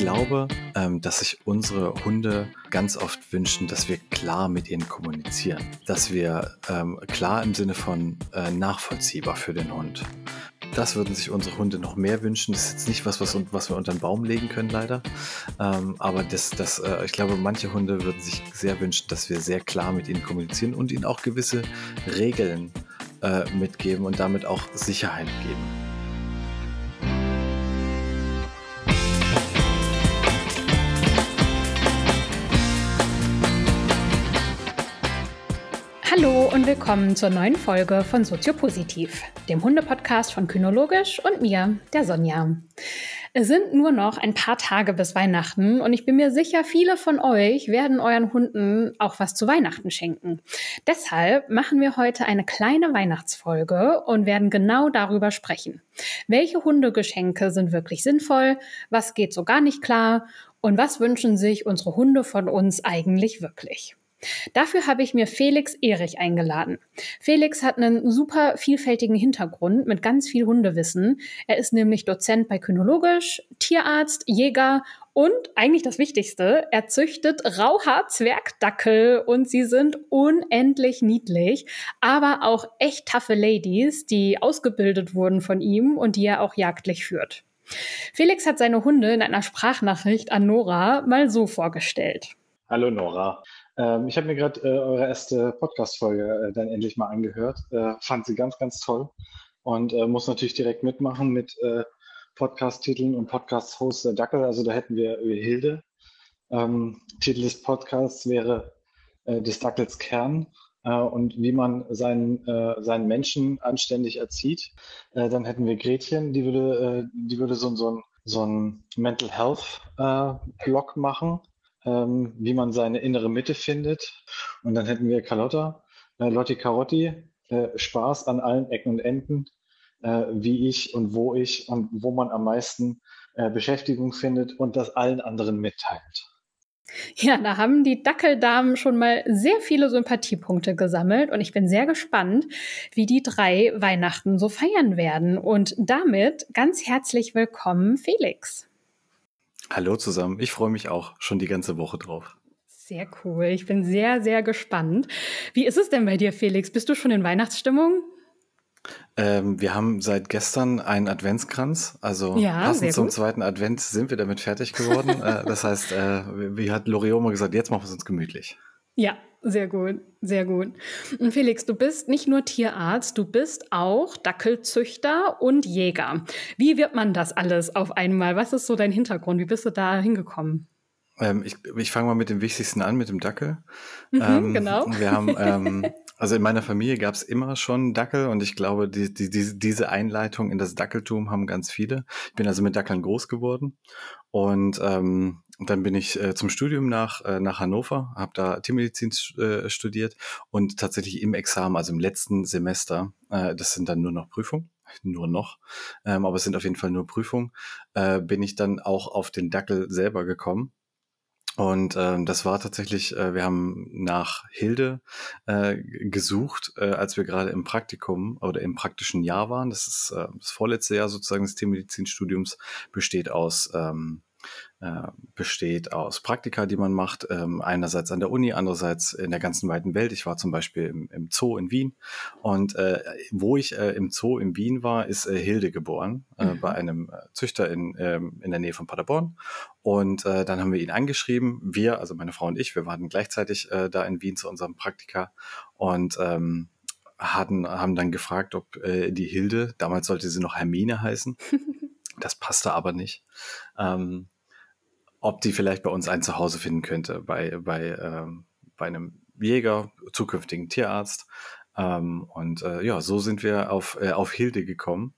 glaube, ähm, dass sich unsere Hunde ganz oft wünschen, dass wir klar mit ihnen kommunizieren. Dass wir ähm, klar im Sinne von äh, nachvollziehbar für den Hund. Das würden sich unsere Hunde noch mehr wünschen. Das ist jetzt nicht was, was, was wir unter den Baum legen können, leider. Ähm, aber das, das, äh, ich glaube, manche Hunde würden sich sehr wünschen, dass wir sehr klar mit ihnen kommunizieren und ihnen auch gewisse Regeln äh, mitgeben und damit auch Sicherheit geben. Und willkommen zur neuen Folge von Soziopositiv, dem Hundepodcast von Kynologisch und mir, der Sonja. Es sind nur noch ein paar Tage bis Weihnachten und ich bin mir sicher, viele von euch werden euren Hunden auch was zu Weihnachten schenken. Deshalb machen wir heute eine kleine Weihnachtsfolge und werden genau darüber sprechen. Welche Hundegeschenke sind wirklich sinnvoll? Was geht so gar nicht klar? Und was wünschen sich unsere Hunde von uns eigentlich wirklich? Dafür habe ich mir Felix Erich eingeladen. Felix hat einen super vielfältigen Hintergrund mit ganz viel Hundewissen. Er ist nämlich Dozent bei Kynologisch, Tierarzt, Jäger und eigentlich das Wichtigste, er züchtet Rauhaar-Zwergdackel und sie sind unendlich niedlich, aber auch echt taffe Ladies, die ausgebildet wurden von ihm und die er auch jagdlich führt. Felix hat seine Hunde in einer Sprachnachricht an Nora mal so vorgestellt. Hallo Nora. Ähm, ich habe mir gerade äh, eure erste Podcast-Folge äh, dann endlich mal angehört. Äh, fand sie ganz, ganz toll und äh, muss natürlich direkt mitmachen mit äh, Podcast-Titeln und Podcast-Host der Dackel. Also da hätten wir Hilde. Ähm, Titel des Podcasts wäre äh, des Dackels Kern und wie man seinen, seinen Menschen anständig erzieht. dann hätten wir Gretchen, die würde, die würde so, so ein so ein Mental Health Blog machen ähm, wie man seine innere Mitte findet. Und dann hätten wir Carlotta, äh, Lotti Carotti, äh, Spaß an allen Ecken und Enden, äh, wie ich und wo ich und wo man am meisten äh, Beschäftigung findet und das allen anderen mitteilt. Ja, da haben die Dackeldamen schon mal sehr viele Sympathiepunkte gesammelt und ich bin sehr gespannt, wie die drei Weihnachten so feiern werden. Und damit ganz herzlich willkommen, Felix. Hallo zusammen, ich freue mich auch schon die ganze Woche drauf. Sehr cool, ich bin sehr, sehr gespannt. Wie ist es denn bei dir, Felix? Bist du schon in Weihnachtsstimmung? Ähm, wir haben seit gestern einen Adventskranz, also ja, passend zum zweiten Advent sind wir damit fertig geworden. äh, das heißt, äh, wie hat Loriot mal gesagt, jetzt machen wir es uns gemütlich. Ja, sehr gut, sehr gut. Und Felix, du bist nicht nur Tierarzt, du bist auch Dackelzüchter und Jäger. Wie wird man das alles auf einmal? Was ist so dein Hintergrund? Wie bist du da hingekommen? Ähm, ich ich fange mal mit dem Wichtigsten an, mit dem Dackel. Mhm, ähm, genau. Wir haben, ähm, also in meiner Familie gab es immer schon Dackel und ich glaube, die, die, die, diese Einleitung in das Dackeltum haben ganz viele. Ich bin also mit Dackeln groß geworden und ähm, dann bin ich äh, zum Studium nach, äh, nach Hannover, habe da Tiermedizin äh, studiert und tatsächlich im Examen, also im letzten Semester, äh, das sind dann nur noch Prüfungen, nur noch, ähm, aber es sind auf jeden Fall nur Prüfungen, äh, bin ich dann auch auf den Dackel selber gekommen und ähm, das war tatsächlich, äh, wir haben nach Hilde äh, gesucht, äh, als wir gerade im Praktikum oder im praktischen Jahr waren. Das ist äh, das vorletzte Jahr sozusagen des Tiermedizinstudiums, besteht aus ähm, äh, besteht aus Praktika, die man macht, ähm, einerseits an der Uni, andererseits in der ganzen weiten Welt. Ich war zum Beispiel im, im Zoo in Wien und äh, wo ich äh, im Zoo in Wien war, ist äh, Hilde geboren, äh, mhm. bei einem äh, Züchter in, ähm, in der Nähe von Paderborn und äh, dann haben wir ihn angeschrieben, wir, also meine Frau und ich, wir waren gleichzeitig äh, da in Wien zu unserem Praktika und ähm, hatten, haben dann gefragt, ob äh, die Hilde, damals sollte sie noch Hermine heißen, das passte aber nicht. Ähm, ob die vielleicht bei uns ein Zuhause finden könnte, bei, bei, ähm, bei einem Jäger, zukünftigen Tierarzt. Ähm, und äh, ja, so sind wir auf, äh, auf Hilde gekommen.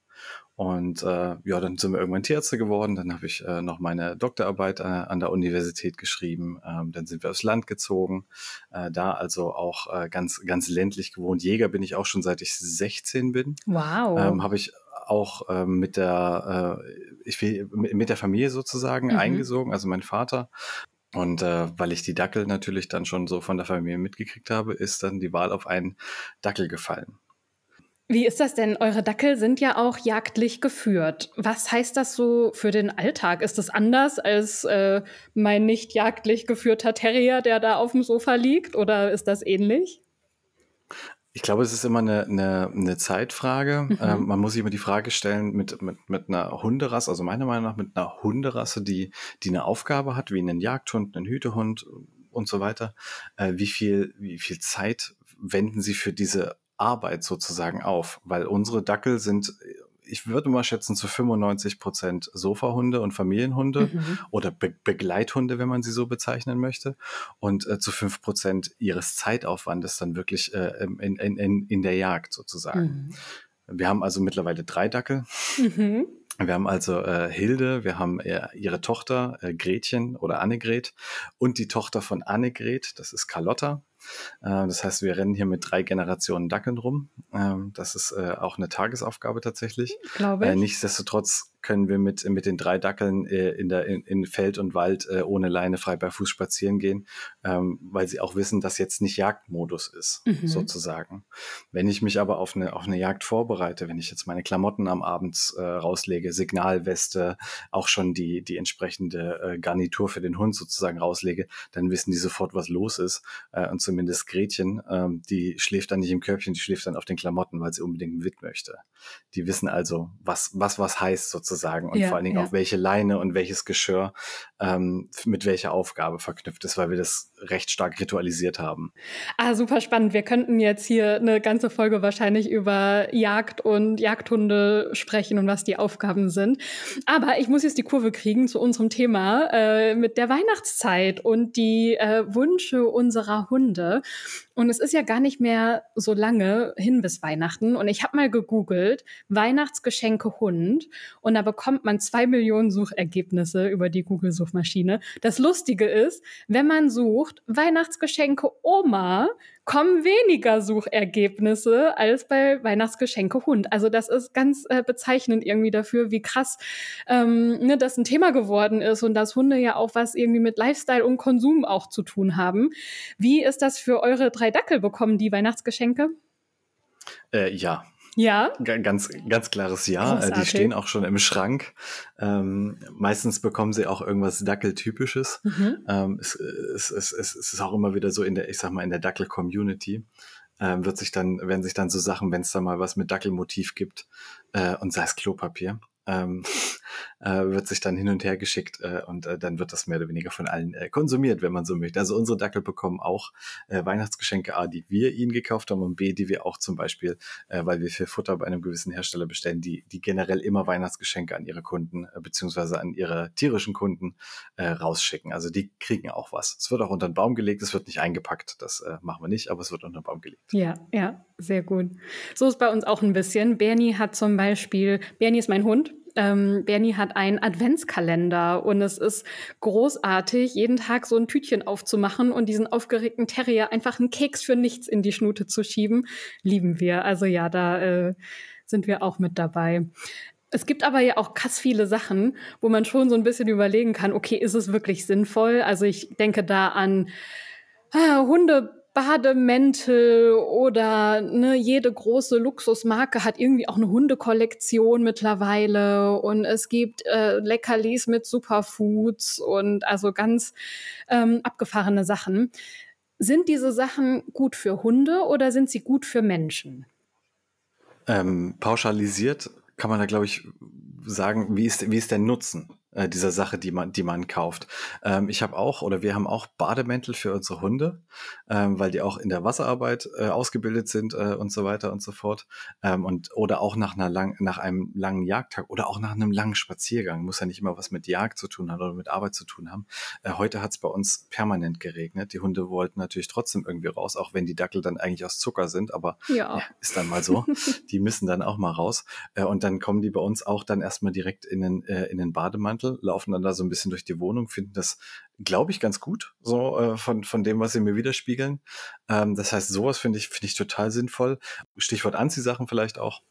Und äh, ja, dann sind wir irgendwann Tierärzte geworden. Dann habe ich äh, noch meine Doktorarbeit äh, an der Universität geschrieben. Ähm, dann sind wir aufs Land gezogen. Äh, da also auch äh, ganz, ganz ländlich gewohnt. Jäger bin ich auch schon seit ich 16 bin. Wow. Ähm, habe ich auch ähm, mit der äh, ich will, mit der Familie sozusagen mhm. eingesogen, also mein Vater. Und äh, weil ich die Dackel natürlich dann schon so von der Familie mitgekriegt habe, ist dann die Wahl auf einen Dackel gefallen. Wie ist das denn? Eure Dackel sind ja auch jagdlich geführt. Was heißt das so für den Alltag? Ist das anders als äh, mein nicht jagdlich geführter Terrier, der da auf dem Sofa liegt? Oder ist das ähnlich? Ich glaube, es ist immer eine, eine, eine Zeitfrage. Mhm. Ähm, man muss sich immer die Frage stellen mit, mit, mit einer Hunderasse, also meiner Meinung nach mit einer Hunderasse, die, die eine Aufgabe hat, wie einen Jagdhund, einen Hütehund und so weiter. Äh, wie, viel, wie viel Zeit wenden sie für diese Arbeit sozusagen auf, weil unsere Dackel sind, ich würde mal schätzen, zu 95 Prozent Sofahunde und Familienhunde mhm. oder Be Begleithunde, wenn man sie so bezeichnen möchte. Und äh, zu fünf Prozent ihres Zeitaufwandes dann wirklich äh, in, in, in, in der Jagd sozusagen. Mhm. Wir haben also mittlerweile drei Dackel. Mhm. Wir haben also äh, Hilde, wir haben äh, ihre Tochter äh, Gretchen oder Annegret und die Tochter von Annegret, das ist Carlotta. Äh, das heißt, wir rennen hier mit drei Generationen Dackeln rum. Ähm, das ist äh, auch eine Tagesaufgabe tatsächlich. Glaube äh, ich. Nichtsdestotrotz können wir mit, mit den drei Dackeln äh, in, der, in, in Feld und Wald äh, ohne Leine frei bei Fuß spazieren gehen, ähm, weil sie auch wissen, dass jetzt nicht Jagdmodus ist, mhm. sozusagen. Wenn ich mich aber auf eine, auf eine Jagd vorbereite, wenn ich jetzt meine Klamotten am Abend äh, rauslege, Signalweste, auch schon die, die entsprechende äh, Garnitur für den Hund sozusagen rauslege, dann wissen die sofort, was los ist. Äh, und zumindest Gretchen, ähm, die schläft dann nicht im Körbchen, die schläft dann auf den Klamotten, weil sie unbedingt Witt möchte. Die wissen also, was, was, was heißt sozusagen sozusagen und ja, vor allen Dingen ja. auch welche Leine und welches Geschirr ähm, mit welcher Aufgabe verknüpft ist, weil wir das recht stark ritualisiert haben. Ah, super spannend. Wir könnten jetzt hier eine ganze Folge wahrscheinlich über Jagd und Jagdhunde sprechen und was die Aufgaben sind. Aber ich muss jetzt die Kurve kriegen zu unserem Thema äh, mit der Weihnachtszeit und die äh, Wünsche unserer Hunde. Und es ist ja gar nicht mehr so lange hin bis Weihnachten. Und ich habe mal gegoogelt, Weihnachtsgeschenke Hund. Und da bekommt man zwei Millionen Suchergebnisse über die Google-Suchmaschine. Das Lustige ist, wenn man sucht Weihnachtsgeschenke Oma, kommen weniger Suchergebnisse als bei Weihnachtsgeschenke Hund. Also das ist ganz äh, bezeichnend irgendwie dafür, wie krass ähm, ne, das ein Thema geworden ist und dass Hunde ja auch was irgendwie mit Lifestyle und Konsum auch zu tun haben. Wie ist das für eure drei Dackel bekommen, die Weihnachtsgeschenke? Äh, ja, ja. Ganz, ganz klares Ja. Großartig. Die stehen auch schon im Schrank. Ähm, meistens bekommen sie auch irgendwas Dackeltypisches. Mhm. Ähm, es, es, es, es, ist auch immer wieder so in der, ich sag mal, in der Dackel-Community. Ähm, wird sich dann, werden sich dann so Sachen, wenn es da mal was mit Dackelmotiv gibt, äh, und sei es Klopapier, ähm, äh, wird sich dann hin und her geschickt äh, und äh, dann wird das mehr oder weniger von allen äh, konsumiert, wenn man so möchte. Also unsere Dackel bekommen auch äh, Weihnachtsgeschenke A, die wir ihnen gekauft haben und B, die wir auch zum Beispiel, äh, weil wir für Futter bei einem gewissen Hersteller bestellen, die, die generell immer Weihnachtsgeschenke an ihre Kunden äh, beziehungsweise an ihre tierischen Kunden äh, rausschicken. Also die kriegen auch was. Es wird auch unter den Baum gelegt, es wird nicht eingepackt, das äh, machen wir nicht, aber es wird unter den Baum gelegt. Ja, ja, sehr gut. So ist bei uns auch ein bisschen. Bernie hat zum Beispiel, Bernie ist mein Hund, ähm, Bernie hat einen Adventskalender und es ist großartig, jeden Tag so ein Tütchen aufzumachen und diesen aufgeregten Terrier einfach einen Keks für nichts in die Schnute zu schieben. Lieben wir. Also ja, da äh, sind wir auch mit dabei. Es gibt aber ja auch krass viele Sachen, wo man schon so ein bisschen überlegen kann, okay, ist es wirklich sinnvoll? Also ich denke da an ah, Hunde Bademäntel oder ne, jede große Luxusmarke hat irgendwie auch eine Hundekollektion mittlerweile und es gibt äh, Leckerlis mit Superfoods und also ganz ähm, abgefahrene Sachen. Sind diese Sachen gut für Hunde oder sind sie gut für Menschen? Ähm, pauschalisiert kann man da, glaube ich, sagen, wie ist, wie ist der Nutzen? Äh, dieser Sache, die man, die man kauft. Ähm, ich habe auch oder wir haben auch Bademäntel für unsere Hunde, ähm, weil die auch in der Wasserarbeit äh, ausgebildet sind äh, und so weiter und so fort. Ähm, und oder auch nach einer lang, nach einem langen Jagdtag oder auch nach einem langen Spaziergang. Muss ja nicht immer was mit Jagd zu tun haben oder mit Arbeit zu tun haben. Äh, heute hat es bei uns permanent geregnet. Die Hunde wollten natürlich trotzdem irgendwie raus, auch wenn die Dackel dann eigentlich aus Zucker sind, aber ja. ja ist dann mal so. die müssen dann auch mal raus. Äh, und dann kommen die bei uns auch dann erstmal direkt in den, äh, in den Bademantel Mantel, laufen dann da so ein bisschen durch die Wohnung, finden das, glaube ich, ganz gut, so äh, von, von dem, was sie mir widerspiegeln. Ähm, das heißt, sowas finde ich, finde ich total sinnvoll. Stichwort Anziehsachen vielleicht auch.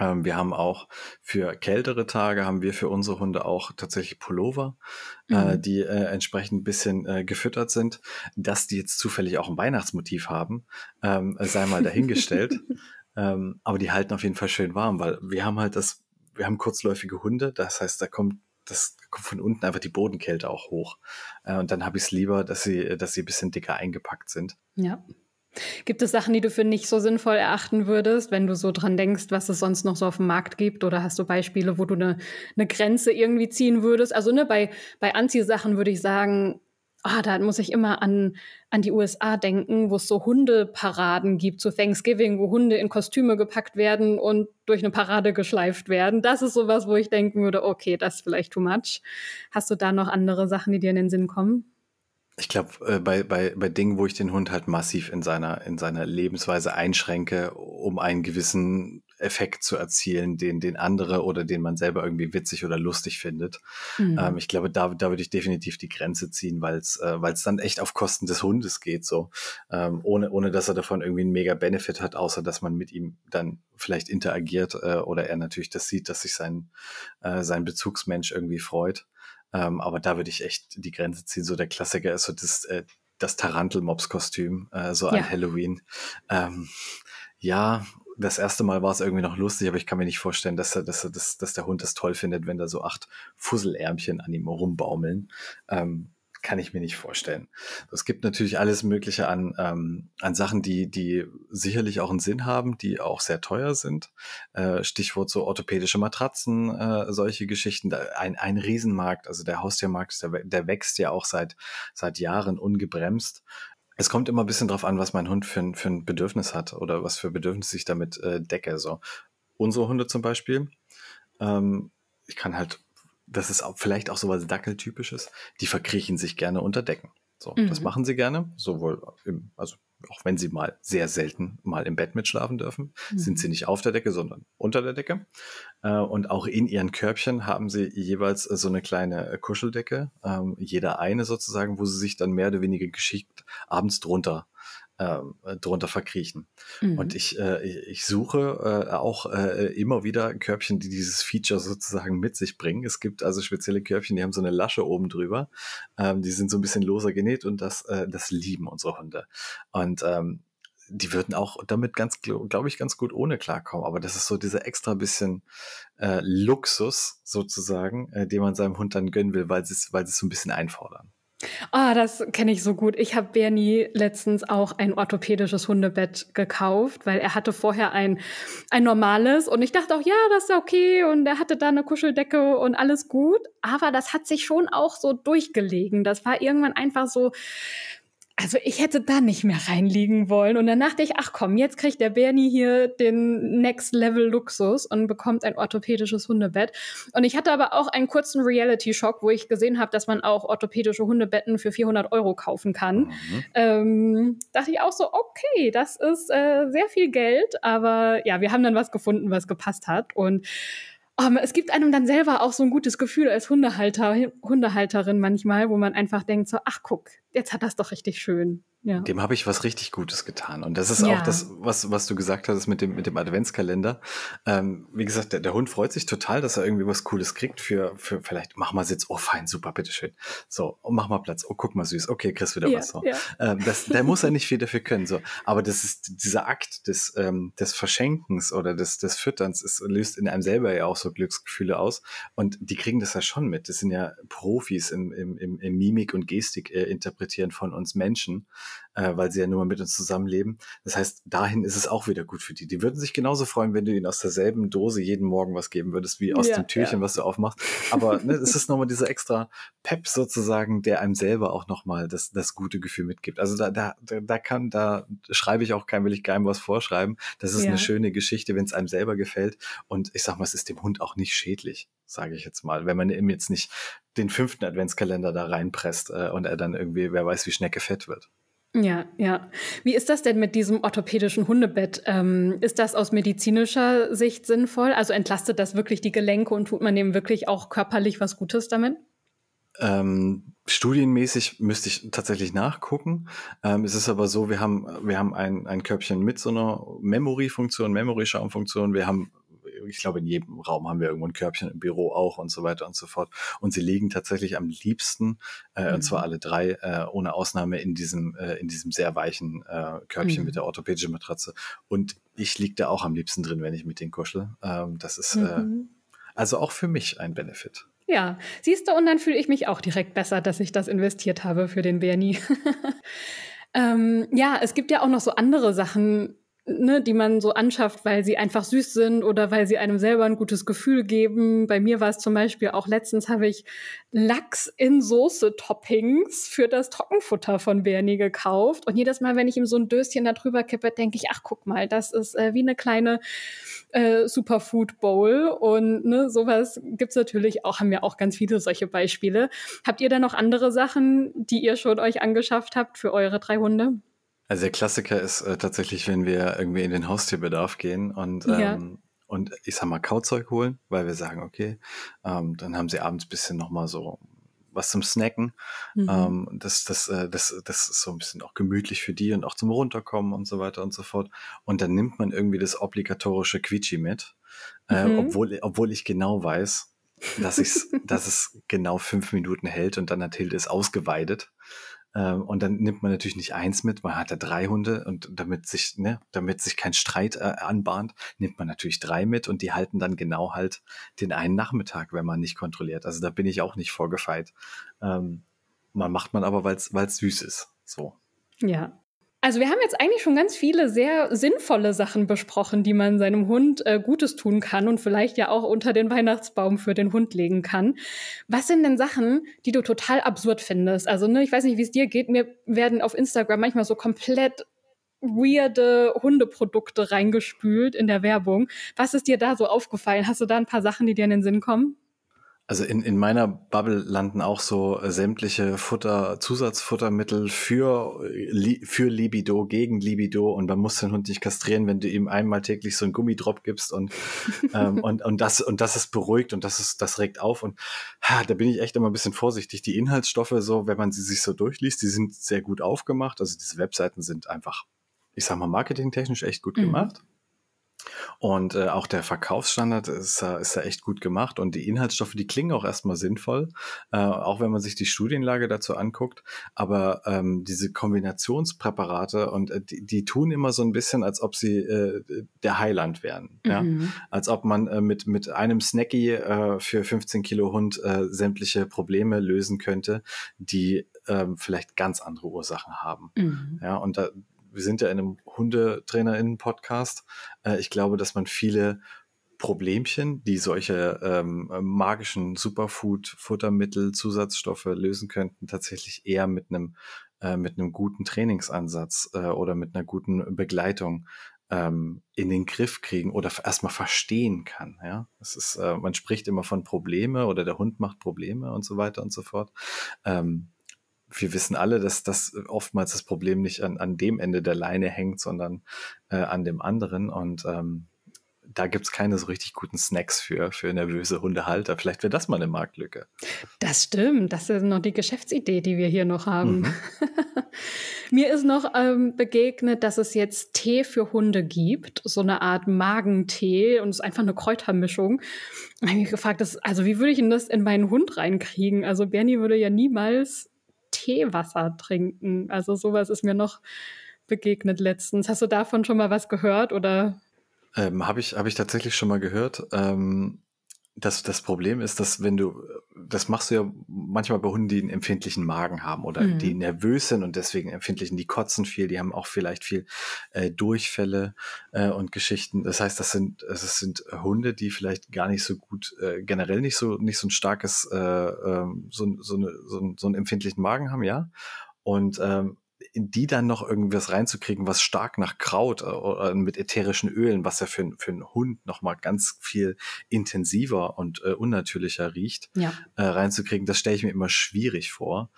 Ähm, wir haben auch für kältere Tage haben wir für unsere Hunde auch tatsächlich Pullover, äh, mhm. äh, die äh, entsprechend ein bisschen äh, gefüttert sind. Dass die jetzt zufällig auch ein Weihnachtsmotiv haben, ähm, sei mal dahingestellt. Ähm, aber die halten auf jeden Fall schön warm, weil wir haben halt das, wir haben kurzläufige Hunde, das heißt, da kommt das kommt von unten einfach die Bodenkälte auch hoch. Äh, und dann habe ich es lieber, dass sie, dass sie ein bisschen dicker eingepackt sind. Ja. Gibt es Sachen, die du für nicht so sinnvoll erachten würdest, wenn du so dran denkst, was es sonst noch so auf dem Markt gibt? Oder hast du Beispiele, wo du eine, eine Grenze irgendwie ziehen würdest? Also ne, bei, bei Anziehsachen würde ich sagen, oh, da muss ich immer an, an die USA denken, wo es so Hundeparaden gibt zu Thanksgiving, wo Hunde in Kostüme gepackt werden und durch eine Parade geschleift werden. Das ist sowas, wo ich denken würde, okay, das ist vielleicht too much. Hast du da noch andere Sachen, die dir in den Sinn kommen? Ich glaube, äh, bei, bei, bei Dingen, wo ich den Hund halt massiv in seiner, in seiner Lebensweise einschränke, um einen gewissen Effekt zu erzielen, den, den andere oder den man selber irgendwie witzig oder lustig findet. Mhm. Ähm, ich glaube, da, da würde ich definitiv die Grenze ziehen, weil es äh, weil's dann echt auf Kosten des Hundes geht, so. Ähm, ohne, ohne dass er davon irgendwie einen mega Benefit hat, außer dass man mit ihm dann vielleicht interagiert äh, oder er natürlich das sieht, dass sich sein, äh, sein Bezugsmensch irgendwie freut. Ähm, aber da würde ich echt die Grenze ziehen. So der Klassiker ist so das, äh, das Tarantel-Mops-Kostüm, äh, so ja. an Halloween. Ähm, ja, das erste Mal war es irgendwie noch lustig, aber ich kann mir nicht vorstellen, dass, er, dass, er, dass, dass der Hund es toll findet, wenn da so acht Fusselärmchen an ihm rumbaumeln. Ähm, kann ich mir nicht vorstellen. Es gibt natürlich alles Mögliche an, ähm, an Sachen, die, die sicherlich auch einen Sinn haben, die auch sehr teuer sind. Äh, Stichwort so orthopädische Matratzen, äh, solche Geschichten. Ein, ein Riesenmarkt, also der Haustiermarkt, der, der wächst ja auch seit, seit Jahren ungebremst. Es kommt immer ein bisschen drauf an, was mein Hund für ein, für ein Bedürfnis hat oder was für Bedürfnisse ich damit äh, decke. So. Unsere Hunde zum Beispiel, ähm, ich kann halt, das ist auch vielleicht auch so was Dackeltypisches, die verkriechen sich gerne unter Decken. So, mhm. das machen sie gerne, sowohl im, also auch wenn sie mal sehr selten mal im Bett mitschlafen dürfen, mhm. sind sie nicht auf der Decke, sondern unter der Decke. Äh, und auch in ihren Körbchen haben sie jeweils so eine kleine äh, Kuscheldecke, ähm, jeder eine sozusagen, wo sie sich dann mehr oder weniger geschickt abends drunter ähm, äh, drunter verkriechen. Mhm. Und ich, äh, ich suche äh, auch äh, immer wieder Körbchen, die dieses Feature sozusagen mit sich bringen. Es gibt also spezielle Körbchen, die haben so eine Lasche oben drüber. Ähm, die sind so ein bisschen loser genäht und das, äh, das lieben unsere Hunde. Und ähm, die würden auch damit ganz, glaube ich, ganz gut ohne klarkommen. Aber das ist so dieser extra bisschen äh, Luxus sozusagen, äh, den man seinem Hund dann gönnen will, weil sie es, weil sie es so ein bisschen einfordern. Ah, oh, das kenne ich so gut. Ich habe Bernie letztens auch ein orthopädisches Hundebett gekauft, weil er hatte vorher ein, ein normales und ich dachte auch, ja, das ist okay und er hatte da eine Kuscheldecke und alles gut. Aber das hat sich schon auch so durchgelegen. Das war irgendwann einfach so, also ich hätte da nicht mehr reinliegen wollen. Und dann dachte ich, ach komm, jetzt kriegt der Bernie hier den Next Level Luxus und bekommt ein orthopädisches Hundebett. Und ich hatte aber auch einen kurzen Reality-Schock, wo ich gesehen habe, dass man auch orthopädische Hundebetten für 400 Euro kaufen kann. Mhm. Ähm, dachte ich auch so, okay, das ist äh, sehr viel Geld, aber ja, wir haben dann was gefunden, was gepasst hat. Und Oh, es gibt einem dann selber auch so ein gutes Gefühl als Hundehalter, Hundehalterin manchmal, wo man einfach denkt so, ach guck, jetzt hat das doch richtig schön. Ja. Dem habe ich was richtig Gutes getan. Und das ist ja. auch das, was, was du gesagt hast mit dem, mit dem Adventskalender. Ähm, wie gesagt, der, der Hund freut sich total, dass er irgendwie was Cooles kriegt für, für vielleicht, mach mal Sitz, oh fein, super, bitteschön. So, oh, mach mal Platz, oh guck mal süß, okay, kriegst wieder ja, was. So. Ähm, das, der muss ja nicht viel dafür können. So. Aber das ist dieser Akt des, ähm, des Verschenkens oder des, des Fütterns, es löst in einem selber ja auch so Glücksgefühle aus. Und die kriegen das ja schon mit. Das sind ja Profis im, im, im, im Mimik und Gestik äh, interpretieren von uns Menschen äh, weil sie ja nur mit uns zusammenleben. Das heißt, dahin ist es auch wieder gut für die. Die würden sich genauso freuen, wenn du ihnen aus derselben Dose jeden Morgen was geben würdest, wie aus ja, dem Türchen, ja. was du aufmachst. Aber ne, es ist nochmal dieser extra Pep sozusagen, der einem selber auch nochmal das, das gute Gefühl mitgibt. Also da, da, da kann, da schreibe ich auch kein, will ich keinem was vorschreiben. Das ist ja. eine schöne Geschichte, wenn es einem selber gefällt. Und ich sag mal, es ist dem Hund auch nicht schädlich sage ich jetzt mal, wenn man ihm jetzt nicht den fünften Adventskalender da reinpresst äh, und er dann irgendwie, wer weiß, wie Schnecke fett wird. Ja, ja. Wie ist das denn mit diesem orthopädischen Hundebett? Ähm, ist das aus medizinischer Sicht sinnvoll? Also entlastet das wirklich die Gelenke und tut man dem wirklich auch körperlich was Gutes damit? Ähm, studienmäßig müsste ich tatsächlich nachgucken. Ähm, es ist aber so, wir haben, wir haben ein, ein Körbchen mit so einer Memory-Funktion, Memory-Schaumfunktion. Wir haben ich glaube, in jedem Raum haben wir irgendwo ein Körbchen im Büro auch und so weiter und so fort. Und sie liegen tatsächlich am liebsten, äh, mhm. und zwar mhm. alle drei, äh, ohne Ausnahme, in diesem, äh, in diesem sehr weichen äh, Körbchen mhm. mit der orthopädischen Matratze. Und ich liege da auch am liebsten drin, wenn ich mit denen kuschel. Ähm, das ist äh, mhm. also auch für mich ein Benefit. Ja, siehst du, und dann fühle ich mich auch direkt besser, dass ich das investiert habe für den Bernie. ähm, ja, es gibt ja auch noch so andere Sachen, ne, die man so anschafft, weil sie einfach süß sind oder weil sie einem selber ein gutes Gefühl geben. Bei mir war es zum Beispiel auch letztens habe ich Lachs in Soße-Toppings für das Trockenfutter von Bernie gekauft. Und jedes Mal, wenn ich ihm so ein Döschen da drüber kippe, denke ich, ach guck mal, das ist äh, wie eine kleine äh, Superfood Bowl. Und ne, sowas gibt's natürlich auch, haben wir auch ganz viele solche Beispiele. Habt ihr da noch andere Sachen, die ihr schon euch angeschafft habt für eure drei Hunde? Also der Klassiker ist äh, tatsächlich, wenn wir irgendwie in den Haustierbedarf gehen und ja. ähm, und ich sag mal Kauzeug holen, weil wir sagen, okay, ähm, dann haben sie abends bisschen noch mal so was zum Snacken. Mhm. Ähm, das, das, äh, das, das ist so ein bisschen auch gemütlich für die und auch zum Runterkommen und so weiter und so fort. Und dann nimmt man irgendwie das obligatorische Quietschi mit, äh, mhm. obwohl, obwohl ich genau weiß, dass, ich's, dass es genau fünf Minuten hält und dann hat Hilde es ausgeweidet. Ähm, und dann nimmt man natürlich nicht eins mit, man hat ja drei Hunde und damit sich, ne, damit sich kein Streit äh, anbahnt, nimmt man natürlich drei mit und die halten dann genau halt den einen Nachmittag, wenn man nicht kontrolliert. Also da bin ich auch nicht vorgefeit. Ähm, man macht man aber, weil es süß ist. So. Ja, also wir haben jetzt eigentlich schon ganz viele sehr sinnvolle Sachen besprochen, die man seinem Hund äh, Gutes tun kann und vielleicht ja auch unter den Weihnachtsbaum für den Hund legen kann. Was sind denn Sachen, die du total absurd findest? Also ne, ich weiß nicht, wie es dir geht. Mir werden auf Instagram manchmal so komplett weirde Hundeprodukte reingespült in der Werbung. Was ist dir da so aufgefallen? Hast du da ein paar Sachen, die dir in den Sinn kommen? Also in, in meiner Bubble landen auch so äh, sämtliche Futter, Zusatzfuttermittel für, äh, für Libido, gegen Libido und man muss den Hund nicht kastrieren, wenn du ihm einmal täglich so einen Gummidrop gibst und, ähm, und, und das, und das ist beruhigt und das ist, das regt auf und ha, da bin ich echt immer ein bisschen vorsichtig. Die Inhaltsstoffe so, wenn man sie sich so durchliest, die sind sehr gut aufgemacht. Also diese Webseiten sind einfach, ich sag mal, marketingtechnisch echt gut mhm. gemacht. Und äh, auch der Verkaufsstandard ist, äh, ist ja echt gut gemacht und die Inhaltsstoffe, die klingen auch erstmal sinnvoll, äh, auch wenn man sich die Studienlage dazu anguckt. Aber ähm, diese Kombinationspräparate und äh, die, die tun immer so ein bisschen, als ob sie äh, der Heiland wären. Mhm. Ja? Als ob man äh, mit, mit einem Snacky äh, für 15 Kilo Hund äh, sämtliche Probleme lösen könnte, die ähm, vielleicht ganz andere Ursachen haben. Mhm. Ja, und da, wir sind ja in einem HundetrainerInnen-Podcast. Äh, ich glaube, dass man viele Problemchen, die solche ähm, magischen Superfood, Futtermittel, Zusatzstoffe lösen könnten, tatsächlich eher mit einem äh, mit einem guten Trainingsansatz äh, oder mit einer guten Begleitung ähm, in den Griff kriegen oder erstmal verstehen kann. Ja, es ist, äh, man spricht immer von Probleme oder der Hund macht Probleme und so weiter und so fort. Ähm, wir wissen alle, dass das oftmals das Problem nicht an, an dem Ende der Leine hängt, sondern äh, an dem anderen. Und ähm, da gibt's keine so richtig guten Snacks für, für nervöse Hundehalter. Vielleicht wäre das mal eine Marktlücke. Das stimmt. Das ist noch die Geschäftsidee, die wir hier noch haben. Mhm. Mir ist noch ähm, begegnet, dass es jetzt Tee für Hunde gibt. So eine Art Magentee und es ist einfach eine Kräutermischung. Da habe ich mich gefragt, das, also wie würde ich denn das in meinen Hund reinkriegen? Also Bernie würde ja niemals Teewasser trinken. Also sowas ist mir noch begegnet letztens. Hast du davon schon mal was gehört oder? Ähm, Habe ich, hab ich tatsächlich schon mal gehört. Ähm, das, das Problem ist, dass wenn du, das machst du ja manchmal bei Hunden, die einen empfindlichen Magen haben oder mhm. die nervös sind und deswegen empfindlichen, die kotzen viel, die haben auch vielleicht viel äh, Durchfälle äh, und Geschichten. Das heißt, das sind, das sind Hunde, die vielleicht gar nicht so gut, äh, generell nicht so, nicht so ein starkes, äh, äh, so, so, eine, so, so einen empfindlichen Magen haben, ja. Und ähm, in die dann noch irgendwas reinzukriegen, was stark nach Kraut äh, oder mit ätherischen Ölen, was ja für, für einen Hund nochmal ganz viel intensiver und äh, unnatürlicher riecht, ja. äh, reinzukriegen, das stelle ich mir immer schwierig vor.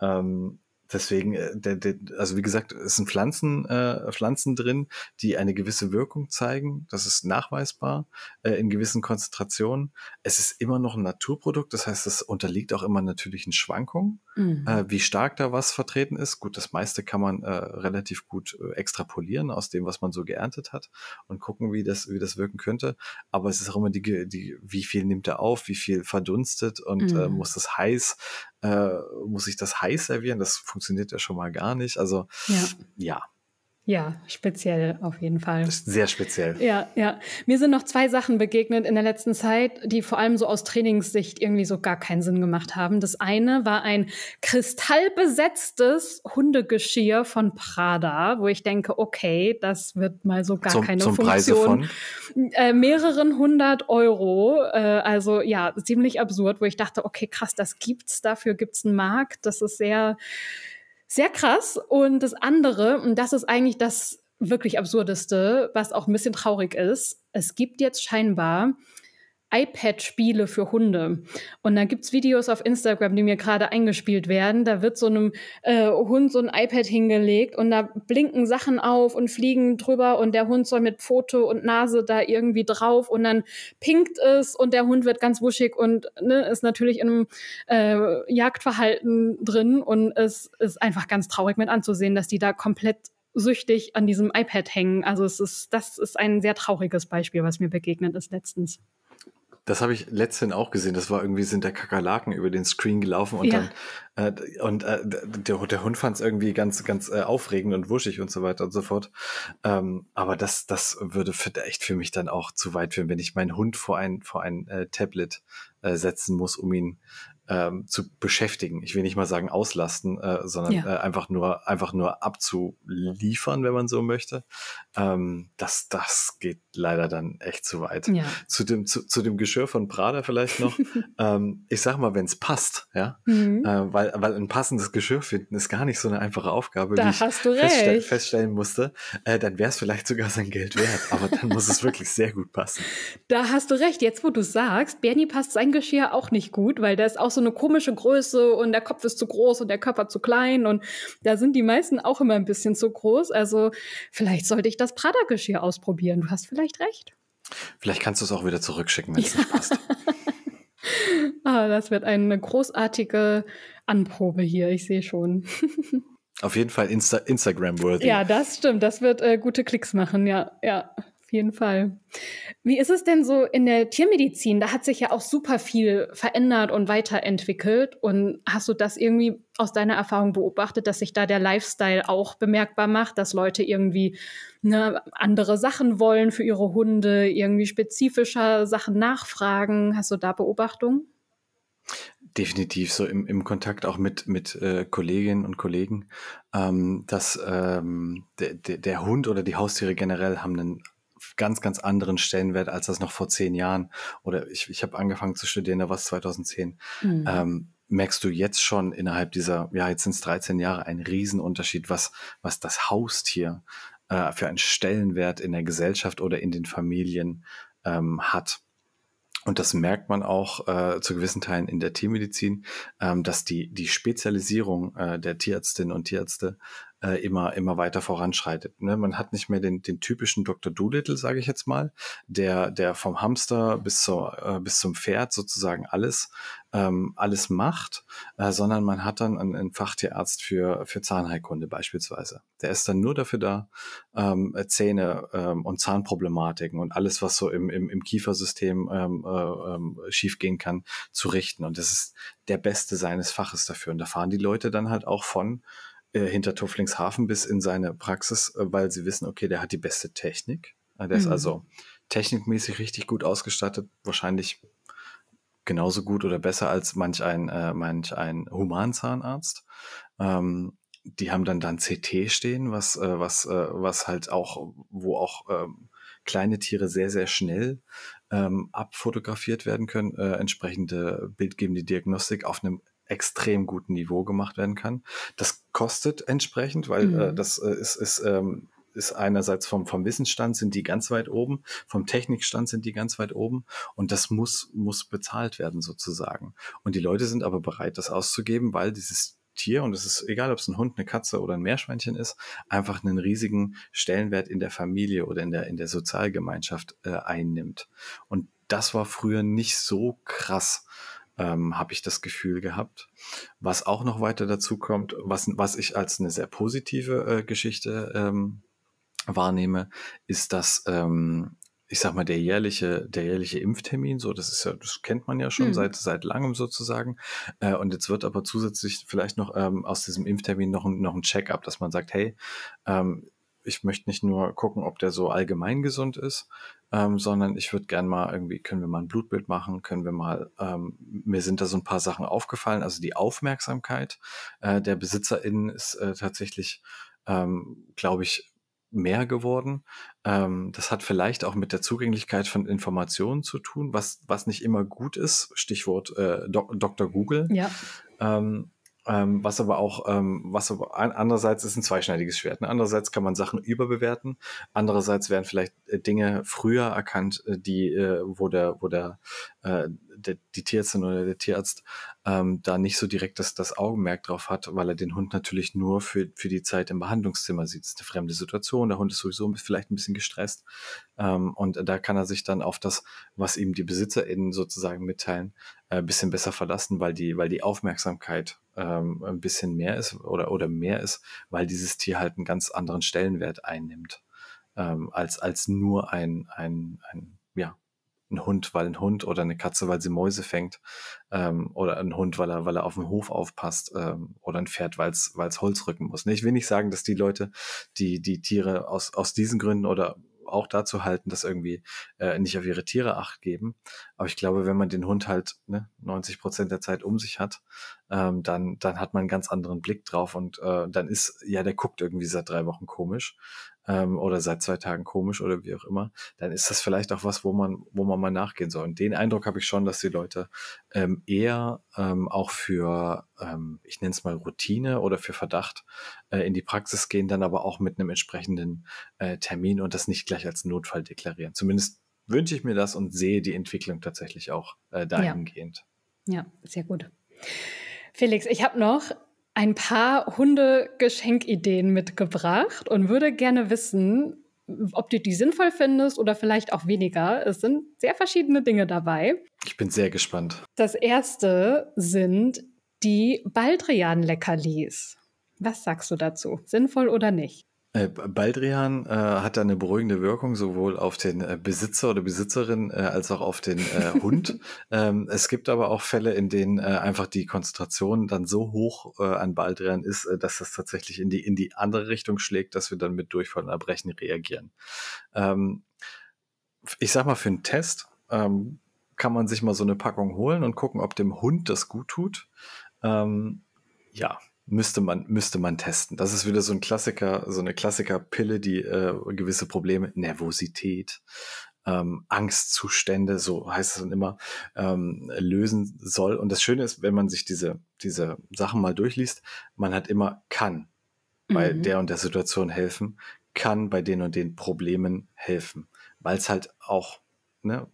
Ähm, deswegen, äh, der, der, also wie gesagt, es sind Pflanzen, äh, Pflanzen drin, die eine gewisse Wirkung zeigen. Das ist nachweisbar äh, in gewissen Konzentrationen. Es ist immer noch ein Naturprodukt, das heißt, es unterliegt auch immer natürlichen Schwankungen. Mhm. äh, wie stark da was vertreten ist. Gut, das meiste kann man äh, relativ gut äh, extrapolieren aus dem, was man so geerntet hat und gucken, wie das, wie das wirken könnte. Aber es ist auch immer die, die wie viel nimmt er auf, wie viel verdunstet und äh, mhm. muss das heiß, äh, muss ich das heiß servieren? Das funktioniert ja schon mal gar nicht. Also ja. ja. Ja, speziell auf jeden Fall. Das ist sehr speziell. Ja, ja. Mir sind noch zwei Sachen begegnet in der letzten Zeit, die vor allem so aus Trainingssicht irgendwie so gar keinen Sinn gemacht haben. Das eine war ein kristallbesetztes Hundegeschirr von Prada, wo ich denke, okay, das wird mal so gar zum, keine zum Funktion. Preise von? Äh, mehreren hundert Euro. Äh, also ja, ziemlich absurd, wo ich dachte, okay, krass, das gibt's, dafür gibt's einen Markt. Das ist sehr sehr krass. Und das andere, und das ist eigentlich das wirklich absurdeste, was auch ein bisschen traurig ist, es gibt jetzt scheinbar iPad-Spiele für Hunde. Und da gibt's Videos auf Instagram, die mir gerade eingespielt werden. Da wird so einem äh, Hund so ein iPad hingelegt und da blinken Sachen auf und fliegen drüber und der Hund soll mit Pfote und Nase da irgendwie drauf und dann pinkt es und der Hund wird ganz wuschig und ne, ist natürlich in einem äh, Jagdverhalten drin und es ist einfach ganz traurig mit anzusehen, dass die da komplett süchtig an diesem iPad hängen. Also es ist, das ist ein sehr trauriges Beispiel, was mir begegnet ist letztens. Das habe ich letztens auch gesehen. Das war irgendwie, sind der Kakerlaken über den Screen gelaufen und ja. dann, äh, und äh, der, der Hund fand es irgendwie ganz, ganz äh, aufregend und wuschig und so weiter und so fort. Ähm, aber das, das würde für, echt für mich dann auch zu weit führen, wenn ich meinen Hund vor ein, vor ein äh, Tablet äh, setzen muss, um ihn ähm, zu beschäftigen. Ich will nicht mal sagen auslasten, äh, sondern ja. äh, einfach nur einfach nur abzuliefern, wenn man so möchte. Ähm, das das geht leider dann echt zu weit. Ja. Zu dem zu, zu dem Geschirr von Prada vielleicht noch. ähm, ich sag mal, wenn es passt, ja, mhm. äh, weil weil ein passendes Geschirr finden ist gar nicht so eine einfache Aufgabe, da wie ich feststell feststellen musste. Äh, dann wäre es vielleicht sogar sein Geld wert, aber dann muss es wirklich sehr gut passen. Da hast du recht. Jetzt, wo du sagst, Bernie passt sein Geschirr auch nicht gut, weil der ist auch so eine komische Größe und der Kopf ist zu groß und der Körper zu klein und da sind die meisten auch immer ein bisschen zu groß. Also vielleicht sollte ich das Prada-Geschirr ausprobieren. Du hast vielleicht recht. Vielleicht kannst du es auch wieder zurückschicken, wenn es ja. nicht passt. ah, das wird eine großartige Anprobe hier, ich sehe schon. Auf jeden Fall Insta Instagram-worthy. Ja, das stimmt. Das wird äh, gute Klicks machen, ja, ja jeden Fall. Wie ist es denn so in der Tiermedizin? Da hat sich ja auch super viel verändert und weiterentwickelt. Und hast du das irgendwie aus deiner Erfahrung beobachtet, dass sich da der Lifestyle auch bemerkbar macht, dass Leute irgendwie ne, andere Sachen wollen für ihre Hunde, irgendwie spezifischer Sachen nachfragen? Hast du da Beobachtungen? definitiv so im, im Kontakt auch mit, mit äh, Kolleginnen und Kollegen, ähm, dass ähm, der, der Hund oder die Haustiere generell haben einen ganz, ganz anderen Stellenwert, als das noch vor zehn Jahren oder ich, ich habe angefangen zu studieren, da war es 2010. Mhm. Ähm, merkst du jetzt schon innerhalb dieser, ja, jetzt sind es 13 Jahre, einen Riesenunterschied, was, was das Haustier äh, für einen Stellenwert in der Gesellschaft oder in den Familien ähm, hat. Und das merkt man auch äh, zu gewissen Teilen in der Tiermedizin, ähm, dass die, die Spezialisierung äh, der Tierärztinnen und Tierärzte äh, immer, immer weiter voranschreitet. Ne? Man hat nicht mehr den, den typischen Dr. Doolittle, sage ich jetzt mal, der, der vom Hamster bis, zur, äh, bis zum Pferd sozusagen alles, ähm, alles macht, äh, sondern man hat dann einen, einen Fachtierarzt für, für Zahnheilkunde beispielsweise. Der ist dann nur dafür da, ähm, Zähne ähm, und Zahnproblematiken und alles, was so im, im, im Kiefersystem ähm, äh, ähm, schiefgehen kann, zu richten. Und das ist der Beste seines Faches dafür. Und da fahren die Leute dann halt auch von äh, hinter Tufflingshafen bis in seine Praxis, äh, weil sie wissen, okay, der hat die beste Technik. Der mhm. ist also technikmäßig richtig gut ausgestattet, wahrscheinlich genauso gut oder besser als manch ein, äh, manch ein Humanzahnarzt. Ähm, die haben dann dann CT stehen, was, äh, was, äh, was halt auch, wo auch ähm, kleine Tiere sehr, sehr schnell ähm, abfotografiert werden können, äh, entsprechende bildgebende Diagnostik auf einem extrem guten Niveau gemacht werden kann. Das kostet entsprechend, weil äh, mhm. äh, das äh, ist, ist, ähm, ist einerseits vom, vom Wissensstand sind die ganz weit oben, vom Technikstand sind die ganz weit oben und das muss, muss bezahlt werden sozusagen. Und die Leute sind aber bereit, das auszugeben, weil dieses Tier, und es ist egal, ob es ein Hund, eine Katze oder ein Meerschweinchen ist, einfach einen riesigen Stellenwert in der Familie oder in der, in der Sozialgemeinschaft äh, einnimmt. Und das war früher nicht so krass. Ähm, habe ich das Gefühl gehabt. Was auch noch weiter dazu kommt, was, was ich als eine sehr positive äh, Geschichte ähm, wahrnehme, ist, dass ähm, ich sag mal, der jährliche, der jährliche Impftermin, so, das ist ja, das kennt man ja schon mhm. seit, seit langem sozusagen. Äh, und jetzt wird aber zusätzlich vielleicht noch ähm, aus diesem Impftermin noch ein, noch ein Check-up, dass man sagt, hey, ähm, ich möchte nicht nur gucken, ob der so allgemein gesund ist, ähm, sondern ich würde gern mal irgendwie, können wir mal ein Blutbild machen, können wir mal, ähm, mir sind da so ein paar Sachen aufgefallen. Also die Aufmerksamkeit äh, der BesitzerInnen ist äh, tatsächlich, ähm, glaube ich, mehr geworden. Ähm, das hat vielleicht auch mit der Zugänglichkeit von Informationen zu tun, was, was nicht immer gut ist. Stichwort äh, Dr. Google. Ja. Ähm, ähm, was aber auch, ähm, was aber andererseits ist ein zweischneidiges Schwert. Ne? Andererseits kann man Sachen überbewerten. Andererseits werden vielleicht äh, Dinge früher erkannt, äh, die, äh, wo der, wo der, äh, der, die Tierärztin oder der Tierarzt ähm, da nicht so direkt das, das Augenmerk drauf hat, weil er den Hund natürlich nur für, für die Zeit im Behandlungszimmer sieht. Das ist eine fremde Situation. Der Hund ist sowieso vielleicht ein bisschen gestresst. Ähm, und da kann er sich dann auf das, was ihm die BesitzerInnen sozusagen mitteilen, ein bisschen besser verlassen, weil die, weil die Aufmerksamkeit ähm, ein bisschen mehr ist oder, oder mehr ist, weil dieses Tier halt einen ganz anderen Stellenwert einnimmt, ähm, als, als nur ein, ein, ein, ja, ein Hund, weil ein Hund oder eine Katze, weil sie Mäuse fängt ähm, oder ein Hund, weil er, weil er auf dem Hof aufpasst oder ein Pferd, weil es Holz rücken muss. Ich will nicht sagen, dass die Leute, die die Tiere aus, aus diesen Gründen oder auch dazu halten, dass irgendwie äh, nicht auf ihre Tiere acht geben. Aber ich glaube, wenn man den Hund halt ne, 90 Prozent der Zeit um sich hat, ähm, dann, dann hat man einen ganz anderen Blick drauf und äh, dann ist, ja, der guckt irgendwie seit drei Wochen komisch ähm, oder seit zwei Tagen komisch oder wie auch immer, dann ist das vielleicht auch was, wo man, wo man mal nachgehen soll. Und den Eindruck habe ich schon, dass die Leute ähm, eher ähm, auch für, ähm, ich nenne es mal Routine oder für Verdacht äh, in die Praxis gehen, dann aber auch mit einem entsprechenden äh, Termin und das nicht gleich als Notfall deklarieren. Zumindest wünsche ich mir das und sehe die Entwicklung tatsächlich auch äh, dahingehend. Ja. ja, sehr gut. Felix, ich habe noch ein paar Hundegeschenkideen mitgebracht und würde gerne wissen, ob du die sinnvoll findest oder vielleicht auch weniger. Es sind sehr verschiedene Dinge dabei. Ich bin sehr gespannt. Das erste sind die Baldrian-Leckerlis. Was sagst du dazu? Sinnvoll oder nicht? Äh, Baldrian äh, hat da eine beruhigende Wirkung, sowohl auf den äh, Besitzer oder Besitzerin äh, als auch auf den äh, Hund. ähm, es gibt aber auch Fälle, in denen äh, einfach die Konzentration dann so hoch an Baldrian ist, dass das tatsächlich in die, in die andere Richtung schlägt, dass wir dann mit Durchfall und Erbrechen reagieren. Ähm, ich sag mal, für einen Test ähm, kann man sich mal so eine Packung holen und gucken, ob dem Hund das gut tut. Ähm, ja, müsste man, müsste man testen. Das ist wieder so ein Klassiker, so eine Klassiker-Pille, die äh, gewisse Probleme, Nervosität, ähm, Angstzustände, so heißt es dann immer, ähm, lösen soll. Und das Schöne ist, wenn man sich diese, diese Sachen mal durchliest, man hat immer kann bei mhm. der und der Situation helfen, kann bei den und den Problemen helfen, weil es halt auch, ne,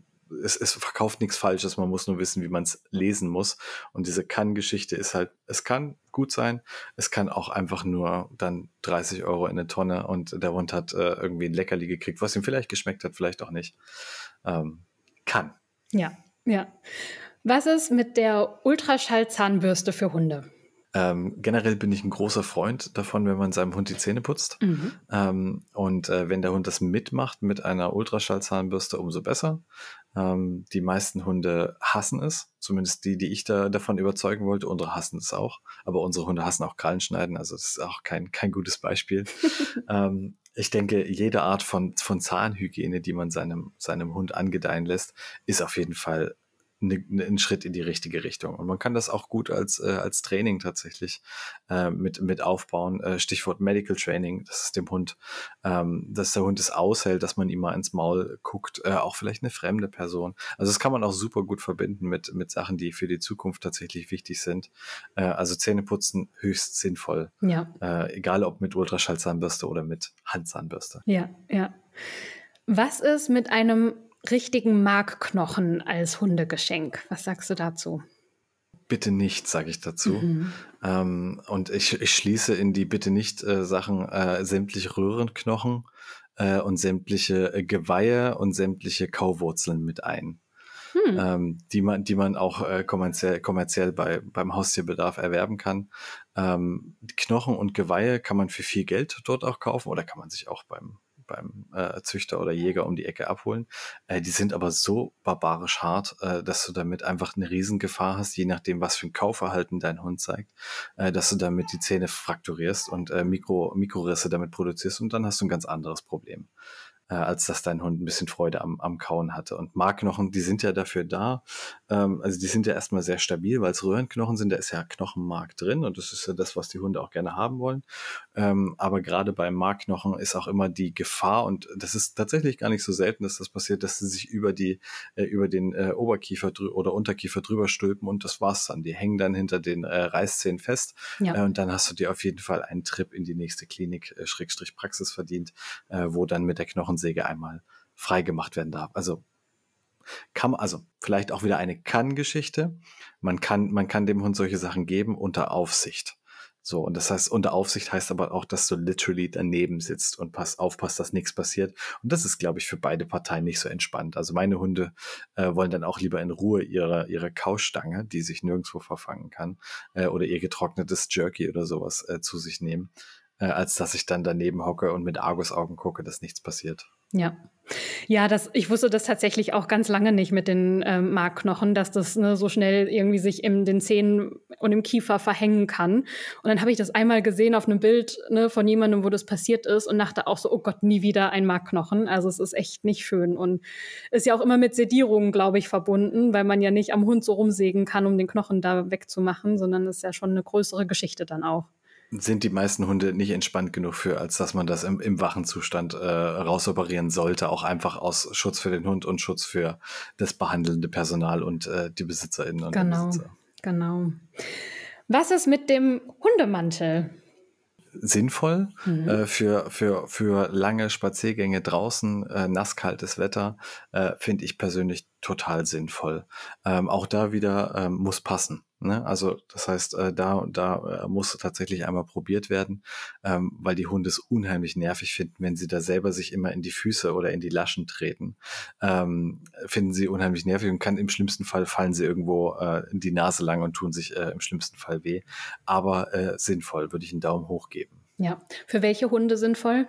es, es verkauft nichts Falsches, man muss nur wissen, wie man es lesen muss. Und diese Kann-Geschichte ist halt, es kann gut sein, es kann auch einfach nur dann 30 Euro in eine Tonne und der Hund hat äh, irgendwie ein Leckerli gekriegt, was ihm vielleicht geschmeckt hat, vielleicht auch nicht. Ähm, kann. Ja, ja. Was ist mit der Ultraschallzahnbürste für Hunde? Ähm, generell bin ich ein großer Freund davon, wenn man seinem Hund die Zähne putzt. Mhm. Ähm, und äh, wenn der Hund das mitmacht mit einer Ultraschallzahnbürste, umso besser. Ähm, die meisten Hunde hassen es, zumindest die, die ich da davon überzeugen wollte. Unsere hassen es auch, aber unsere Hunde hassen auch Krallenschneiden, also das ist auch kein, kein gutes Beispiel. ähm, ich denke, jede Art von, von Zahnhygiene, die man seinem, seinem Hund angedeihen lässt, ist auf jeden Fall ne, ne, ein Schritt in die richtige Richtung. Und man kann das auch gut als, äh, als Training tatsächlich äh, mit, mit aufbauen. Äh, Stichwort Medical Training, dass es dem Hund, ähm, dass der Hund es aushält, dass man ihm mal ins Maul guckt, äh, auch vielleicht eine fremde Person. Also das kann man auch super gut verbinden mit, mit Sachen, die für die Zukunft tatsächlich wichtig sind. Äh, also Zähneputzen höchst sinnvoll. Ja. Äh, egal ob mit Ultraschallzahnbürste oder mit Handzahnbürste. Ja, ja. Was ist mit einem richtigen Markknochen als Hundegeschenk. Was sagst du dazu? Bitte nicht, sage ich dazu. Mhm. Ähm, und ich, ich schließe in die Bitte nicht äh, Sachen äh, sämtliche Röhrenknochen äh, und sämtliche äh, Geweihe und sämtliche Kauwurzeln mit ein. hm. ähm, die man, die man auch äh, kommerziell, kommerziell bei, beim Haustierbedarf erwerben kann. Ähm, Knochen und Geweihe kann man für viel Geld dort auch kaufen oder kann man sich auch beim beim äh, Züchter oder Jäger um die Ecke abholen. Äh, die sind aber so barbarisch hart, äh, dass du damit einfach eine Riesengefahr hast, je nachdem, was für ein Kaufverhalten dein Hund zeigt, äh, dass du damit die Zähne frakturierst und äh, Mikro, Mikrorisse damit produzierst und dann hast du ein ganz anderes Problem äh, als dass dein Hund ein bisschen Freude am, am Kauen hatte. Und Markknochen, die sind ja dafür da, ähm, also die sind ja erstmal sehr stabil, weil es Röhrenknochen sind, da ist ja Knochenmark drin und das ist ja das, was die Hunde auch gerne haben wollen. Ähm, aber gerade beim Markknochen ist auch immer die Gefahr und das ist tatsächlich gar nicht so selten, dass das passiert, dass sie sich über die, äh, über den äh, Oberkiefer oder Unterkiefer drüber stülpen und das war's dann. Die hängen dann hinter den äh, Reißzähnen fest ja. äh, und dann hast du dir auf jeden Fall einen Trip in die nächste Klinik, äh, Schrägstrich Praxis verdient, äh, wo dann mit der Knochensäge einmal freigemacht werden darf. Also kann also vielleicht auch wieder eine Kann-Geschichte. Man kann, man kann dem Hund solche Sachen geben unter Aufsicht. So, und das heißt, unter Aufsicht heißt aber auch, dass du literally daneben sitzt und pass, aufpasst, dass nichts passiert. Und das ist, glaube ich, für beide Parteien nicht so entspannt. Also meine Hunde äh, wollen dann auch lieber in Ruhe ihre, ihre Kaustange, die sich nirgendwo verfangen kann, äh, oder ihr getrocknetes Jerky oder sowas äh, zu sich nehmen, äh, als dass ich dann daneben hocke und mit Argusaugen gucke, dass nichts passiert. Ja. Ja, das, ich wusste das tatsächlich auch ganz lange nicht mit den ähm, Markknochen, dass das ne, so schnell irgendwie sich in den Zähnen und im Kiefer verhängen kann. Und dann habe ich das einmal gesehen auf einem Bild ne, von jemandem, wo das passiert ist und dachte auch so, oh Gott, nie wieder ein Markknochen. Also es ist echt nicht schön und ist ja auch immer mit Sedierung, glaube ich, verbunden, weil man ja nicht am Hund so rumsägen kann, um den Knochen da wegzumachen, sondern es ist ja schon eine größere Geschichte dann auch sind die meisten Hunde nicht entspannt genug für, als dass man das im, im wachen Zustand äh, rausoperieren sollte, auch einfach aus Schutz für den Hund und Schutz für das behandelnde Personal und äh, die BesitzerInnen und genau, Besitzer. Genau. Was ist mit dem Hundemantel? sinnvoll mhm. äh, für, für, für lange Spaziergänge draußen, äh, nasskaltes Wetter, äh, finde ich persönlich total sinnvoll. Ähm, auch da wieder ähm, muss passen. Ne? Also das heißt, äh, da, da äh, muss tatsächlich einmal probiert werden, ähm, weil die Hunde es unheimlich nervig finden, wenn sie da selber sich immer in die Füße oder in die Laschen treten. Ähm, finden sie unheimlich nervig und kann im schlimmsten Fall fallen sie irgendwo äh, in die Nase lang und tun sich äh, im schlimmsten Fall weh. Aber äh, sinnvoll, würde ich einen Daumen hoch geben. Ja, für welche Hunde sinnvoll?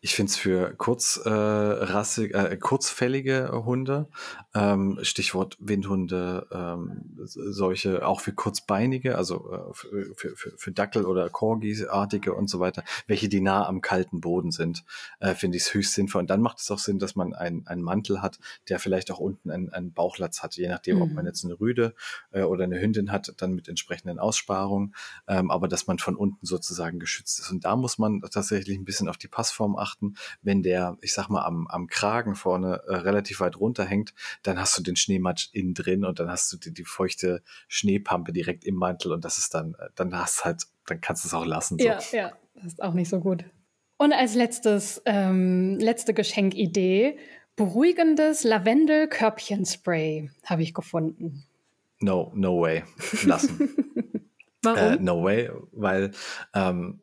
Ich finde es für kurzrassig, äh, äh, kurzfällige Hunde, ähm, Stichwort Windhunde, ähm, solche, auch für kurzbeinige, also äh, für, für, für, Dackel oder Corgi-artige und so weiter, welche die nah am kalten Boden sind, äh, finde ich es höchst sinnvoll. Und dann macht es auch Sinn, dass man einen, einen Mantel hat, der vielleicht auch unten einen, einen Bauchlatz hat, je nachdem, mhm. ob man jetzt eine Rüde äh, oder eine Hündin hat, dann mit entsprechenden Aussparungen, ähm, aber dass man von unten sozusagen geschützt ist. Und da muss man tatsächlich ein bisschen auf die Passform Passform achten. Wenn der, ich sag mal, am, am Kragen vorne äh, relativ weit runter hängt, dann hast du den Schneematsch innen drin und dann hast du die, die feuchte Schneepampe direkt im Mantel und das ist dann, äh, dann hast halt, dann kannst du es auch lassen. So. Ja, ja, das ist auch nicht so gut. Und als letztes, ähm, letzte Geschenkidee, beruhigendes Lavendel-Körbchenspray habe ich gefunden. No, no way. Lassen. Warum? Äh, no way, weil ähm,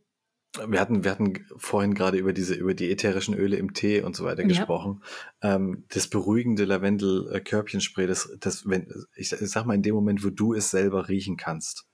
wir hatten, wir hatten vorhin gerade über diese, über die ätherischen Öle im Tee und so weiter ja. gesprochen. Ähm, das beruhigende Lavendel-Körbchenspray, das, das, wenn, ich, ich sag mal, in dem Moment, wo du es selber riechen kannst,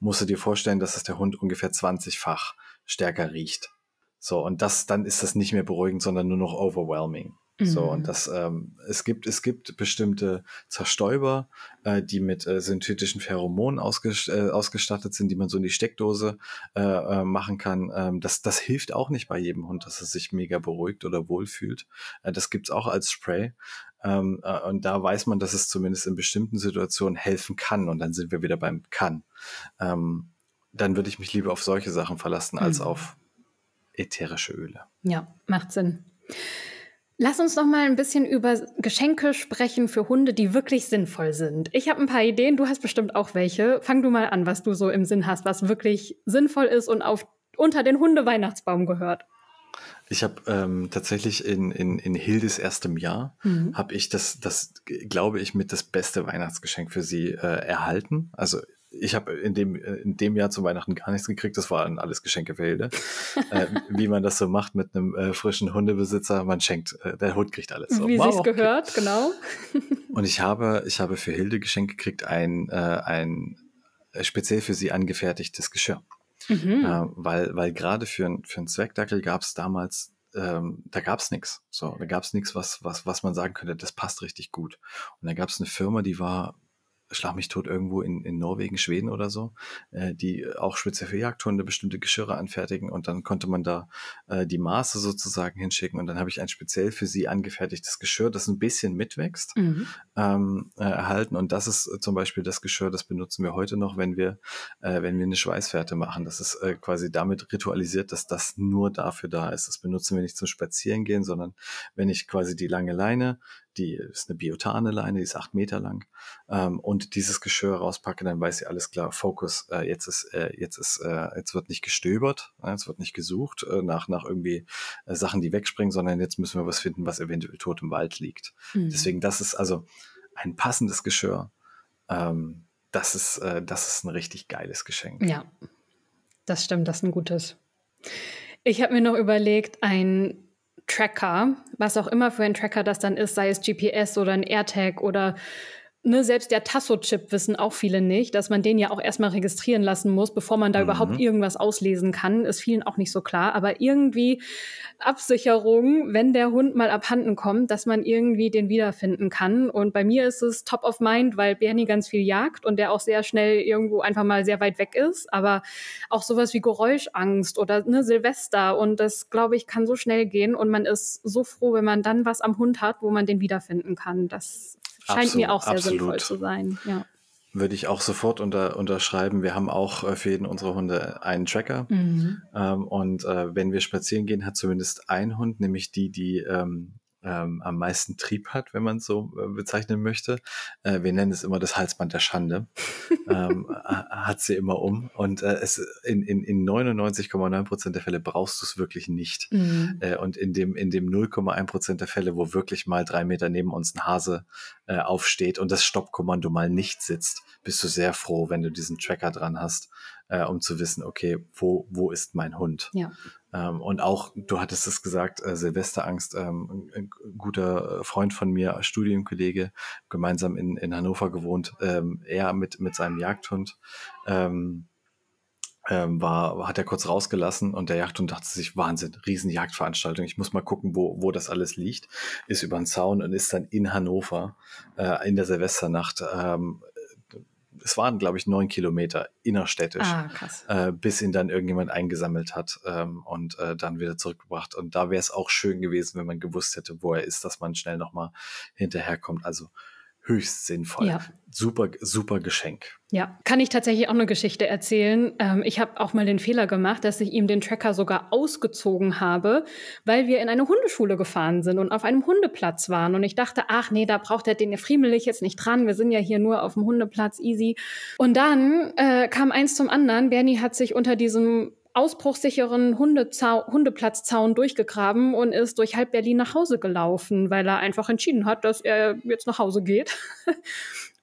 musst du dir vorstellen, dass es der Hund ungefähr 20-fach stärker riecht. So, und das, dann ist das nicht mehr beruhigend, sondern nur noch overwhelming. So, und mhm. das, ähm, es gibt, es gibt bestimmte Zerstäuber, äh, die mit äh, synthetischen Pheromonen ausges äh, ausgestattet sind, die man so in die Steckdose äh, äh, machen kann. Ähm, das, das hilft auch nicht bei jedem Hund, dass er sich mega beruhigt oder wohlfühlt. Äh, das gibt's auch als Spray. Ähm, äh, und da weiß man, dass es zumindest in bestimmten Situationen helfen kann. Und dann sind wir wieder beim kann. Ähm, dann würde ich mich lieber auf solche Sachen verlassen als mhm. auf ätherische Öle. Ja, macht Sinn. Lass uns noch mal ein bisschen über Geschenke sprechen für Hunde, die wirklich sinnvoll sind. Ich habe ein paar Ideen, du hast bestimmt auch welche. Fang du mal an, was du so im Sinn hast, was wirklich sinnvoll ist und auf, unter den Hunde-Weihnachtsbaum gehört. Ich habe ähm, tatsächlich in, in, in Hildes erstem Jahr, mhm. habe ich das, das, glaube ich, mit das beste Weihnachtsgeschenk für sie äh, erhalten. Also ich habe in dem, äh, in dem Jahr zu Weihnachten gar nichts gekriegt. Das waren alles Geschenke für Hilde. äh, wie man das so macht mit einem äh, frischen Hundebesitzer. Man schenkt, äh, der Hund kriegt alles. So, wie wow, sich's gehört, okay. genau. Und ich habe, ich habe für Hilde Geschenke gekriegt, ein, äh, ein speziell für sie angefertigtes Geschirr. Mhm. Äh, weil, weil gerade für, für einen Zweckdackel gab es damals ähm, da gab's nichts. So, da gab's nichts, was, was, was man sagen könnte, das passt richtig gut. Und da gab's eine Firma, die war schlag mich tot, irgendwo in, in Norwegen, Schweden oder so, äh, die auch speziell für Jagdhunde bestimmte Geschirre anfertigen und dann konnte man da äh, die Maße sozusagen hinschicken und dann habe ich ein speziell für sie angefertigtes Geschirr, das ein bisschen mitwächst, mhm. ähm, äh, erhalten und das ist zum Beispiel das Geschirr, das benutzen wir heute noch, wenn wir, äh, wenn wir eine Schweißfährte machen. Das ist äh, quasi damit ritualisiert, dass das nur dafür da ist. Das benutzen wir nicht zum Spazierengehen, sondern wenn ich quasi die lange Leine die ist eine biotane Leine, die ist acht Meter lang. Ähm, und dieses Geschirr rauspacke, dann weiß sie alles klar, Fokus, äh, jetzt ist, äh, jetzt ist, äh, jetzt wird nicht gestöbert, äh, jetzt wird nicht gesucht äh, nach, nach irgendwie äh, Sachen, die wegspringen, sondern jetzt müssen wir was finden, was eventuell tot im Wald liegt. Mhm. Deswegen, das ist also ein passendes Geschirr. Ähm, das ist, äh, das ist ein richtig geiles Geschenk. Ja, das stimmt, das ist ein gutes. Ich habe mir noch überlegt, ein Tracker, was auch immer für ein Tracker das dann ist, sei es GPS oder ein AirTag oder ne, selbst der Tasso-Chip wissen auch viele nicht, dass man den ja auch erstmal registrieren lassen muss, bevor man da mhm. überhaupt irgendwas auslesen kann. Ist vielen auch nicht so klar. Aber irgendwie Absicherung, wenn der Hund mal abhanden kommt, dass man irgendwie den wiederfinden kann. Und bei mir ist es top of mind, weil Bernie ganz viel jagt und der auch sehr schnell irgendwo einfach mal sehr weit weg ist. Aber auch sowas wie Geräuschangst oder ne, Silvester. Und das, glaube ich, kann so schnell gehen. Und man ist so froh, wenn man dann was am Hund hat, wo man den wiederfinden kann. Das Scheint absolut, mir auch sehr absolut. sinnvoll zu sein. Ja. Würde ich auch sofort unter, unterschreiben. Wir haben auch äh, für jeden unserer Hunde einen Tracker. Mhm. Ähm, und äh, wenn wir spazieren gehen, hat zumindest ein Hund, nämlich die, die ähm, ähm, am meisten Trieb hat, wenn man es so äh, bezeichnen möchte. Äh, wir nennen es immer das Halsband der Schande. ähm, hat sie immer um. Und äh, es in, in, in 99,9 Prozent der Fälle brauchst du es wirklich nicht. Mhm. Äh, und in dem, in dem 0,1 Prozent der Fälle, wo wirklich mal drei Meter neben uns ein Hase äh, aufsteht und das Stoppkommando mal nicht sitzt, bist du sehr froh, wenn du diesen Tracker dran hast, äh, um zu wissen, okay, wo, wo ist mein Hund? Ja. Ähm, und auch, du hattest es gesagt, äh, Silvesterangst, ähm, ein guter Freund von mir, Studienkollege, gemeinsam in, in Hannover gewohnt, ähm, er mit, mit seinem Jagdhund, ähm, ähm, war, hat er kurz rausgelassen und der Jagdhund dachte sich, Wahnsinn, Riesenjagdveranstaltung, ich muss mal gucken, wo, wo das alles liegt, ist über den Zaun und ist dann in Hannover äh, in der Silvesternacht ähm, es waren, glaube ich, neun Kilometer innerstädtisch, ah, äh, bis ihn dann irgendjemand eingesammelt hat ähm, und äh, dann wieder zurückgebracht. Und da wäre es auch schön gewesen, wenn man gewusst hätte, wo er ist, dass man schnell nochmal hinterherkommt. Also höchst sinnvoll. Ja. Super, super Geschenk. Ja, kann ich tatsächlich auch eine Geschichte erzählen. Ähm, ich habe auch mal den Fehler gemacht, dass ich ihm den Tracker sogar ausgezogen habe, weil wir in eine Hundeschule gefahren sind und auf einem Hundeplatz waren. Und ich dachte, ach nee, da braucht er den friemelig jetzt nicht dran. Wir sind ja hier nur auf dem Hundeplatz, easy. Und dann äh, kam eins zum anderen. Bernie hat sich unter diesem ausbruchssicheren Hundeplatzzaun durchgegraben und ist durch halb Berlin nach Hause gelaufen, weil er einfach entschieden hat, dass er jetzt nach Hause geht.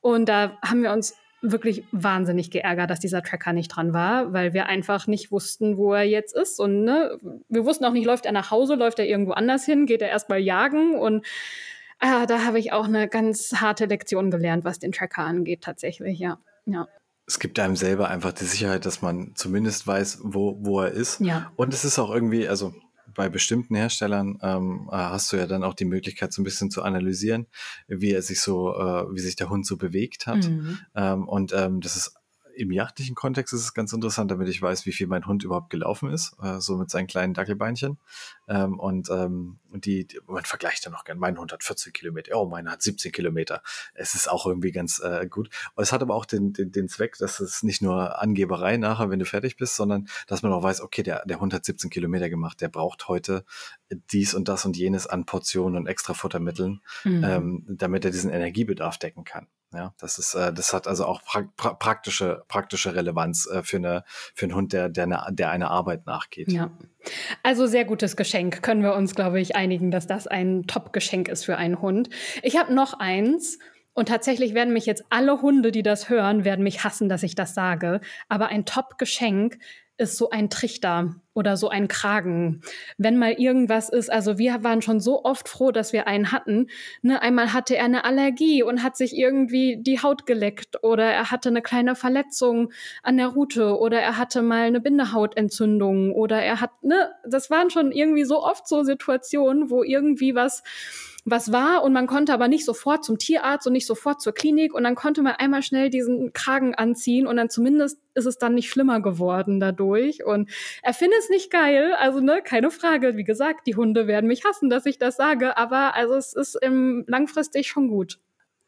und da haben wir uns wirklich wahnsinnig geärgert, dass dieser Tracker nicht dran war, weil wir einfach nicht wussten, wo er jetzt ist. Und ne, wir wussten auch nicht, läuft er nach Hause, läuft er irgendwo anders hin, geht er erstmal jagen und ah, da habe ich auch eine ganz harte Lektion gelernt, was den Tracker angeht, tatsächlich, ja. Ja es gibt einem selber einfach die Sicherheit, dass man zumindest weiß, wo, wo er ist. Ja. Und es ist auch irgendwie, also bei bestimmten Herstellern ähm, äh, hast du ja dann auch die Möglichkeit, so ein bisschen zu analysieren, wie er sich so, äh, wie sich der Hund so bewegt hat. Mhm. Ähm, und ähm, das ist im jachtlichen Kontext ist es ganz interessant, damit ich weiß, wie viel mein Hund überhaupt gelaufen ist, äh, so mit seinen kleinen Dackelbeinchen. Ähm, und ähm, die, die, man vergleicht ja noch gern, mein Hund hat 14 Kilometer, oh, meiner hat 17 Kilometer. Es ist auch irgendwie ganz äh, gut. Und es hat aber auch den, den, den Zweck, dass es nicht nur Angeberei nachher, wenn du fertig bist, sondern dass man auch weiß, okay, der, der Hund hat 17 Kilometer gemacht, der braucht heute dies und das und jenes an Portionen und extra Futtermitteln, mhm. ähm, damit er diesen Energiebedarf decken kann. Ja, das ist, äh, das hat also auch pra pra praktische, praktische Relevanz äh, für, eine, für einen Hund, der, der, eine, der eine Arbeit nachgeht. Ja. Also sehr gutes Geschenk. Können wir uns, glaube ich, einigen, dass das ein Top-Geschenk ist für einen Hund. Ich habe noch eins. Und tatsächlich werden mich jetzt alle Hunde, die das hören, werden mich hassen, dass ich das sage. Aber ein Top-Geschenk ist so ein Trichter oder so ein Kragen. Wenn mal irgendwas ist, also wir waren schon so oft froh, dass wir einen hatten. Ne, einmal hatte er eine Allergie und hat sich irgendwie die Haut geleckt oder er hatte eine kleine Verletzung an der Rute oder er hatte mal eine Bindehautentzündung oder er hat, ne, das waren schon irgendwie so oft so Situationen, wo irgendwie was was war und man konnte aber nicht sofort zum Tierarzt und nicht sofort zur Klinik und dann konnte man einmal schnell diesen Kragen anziehen und dann zumindest ist es dann nicht schlimmer geworden dadurch. Und er findet es nicht geil, also ne, keine Frage, wie gesagt, die Hunde werden mich hassen, dass ich das sage, aber also es ist im langfristig schon gut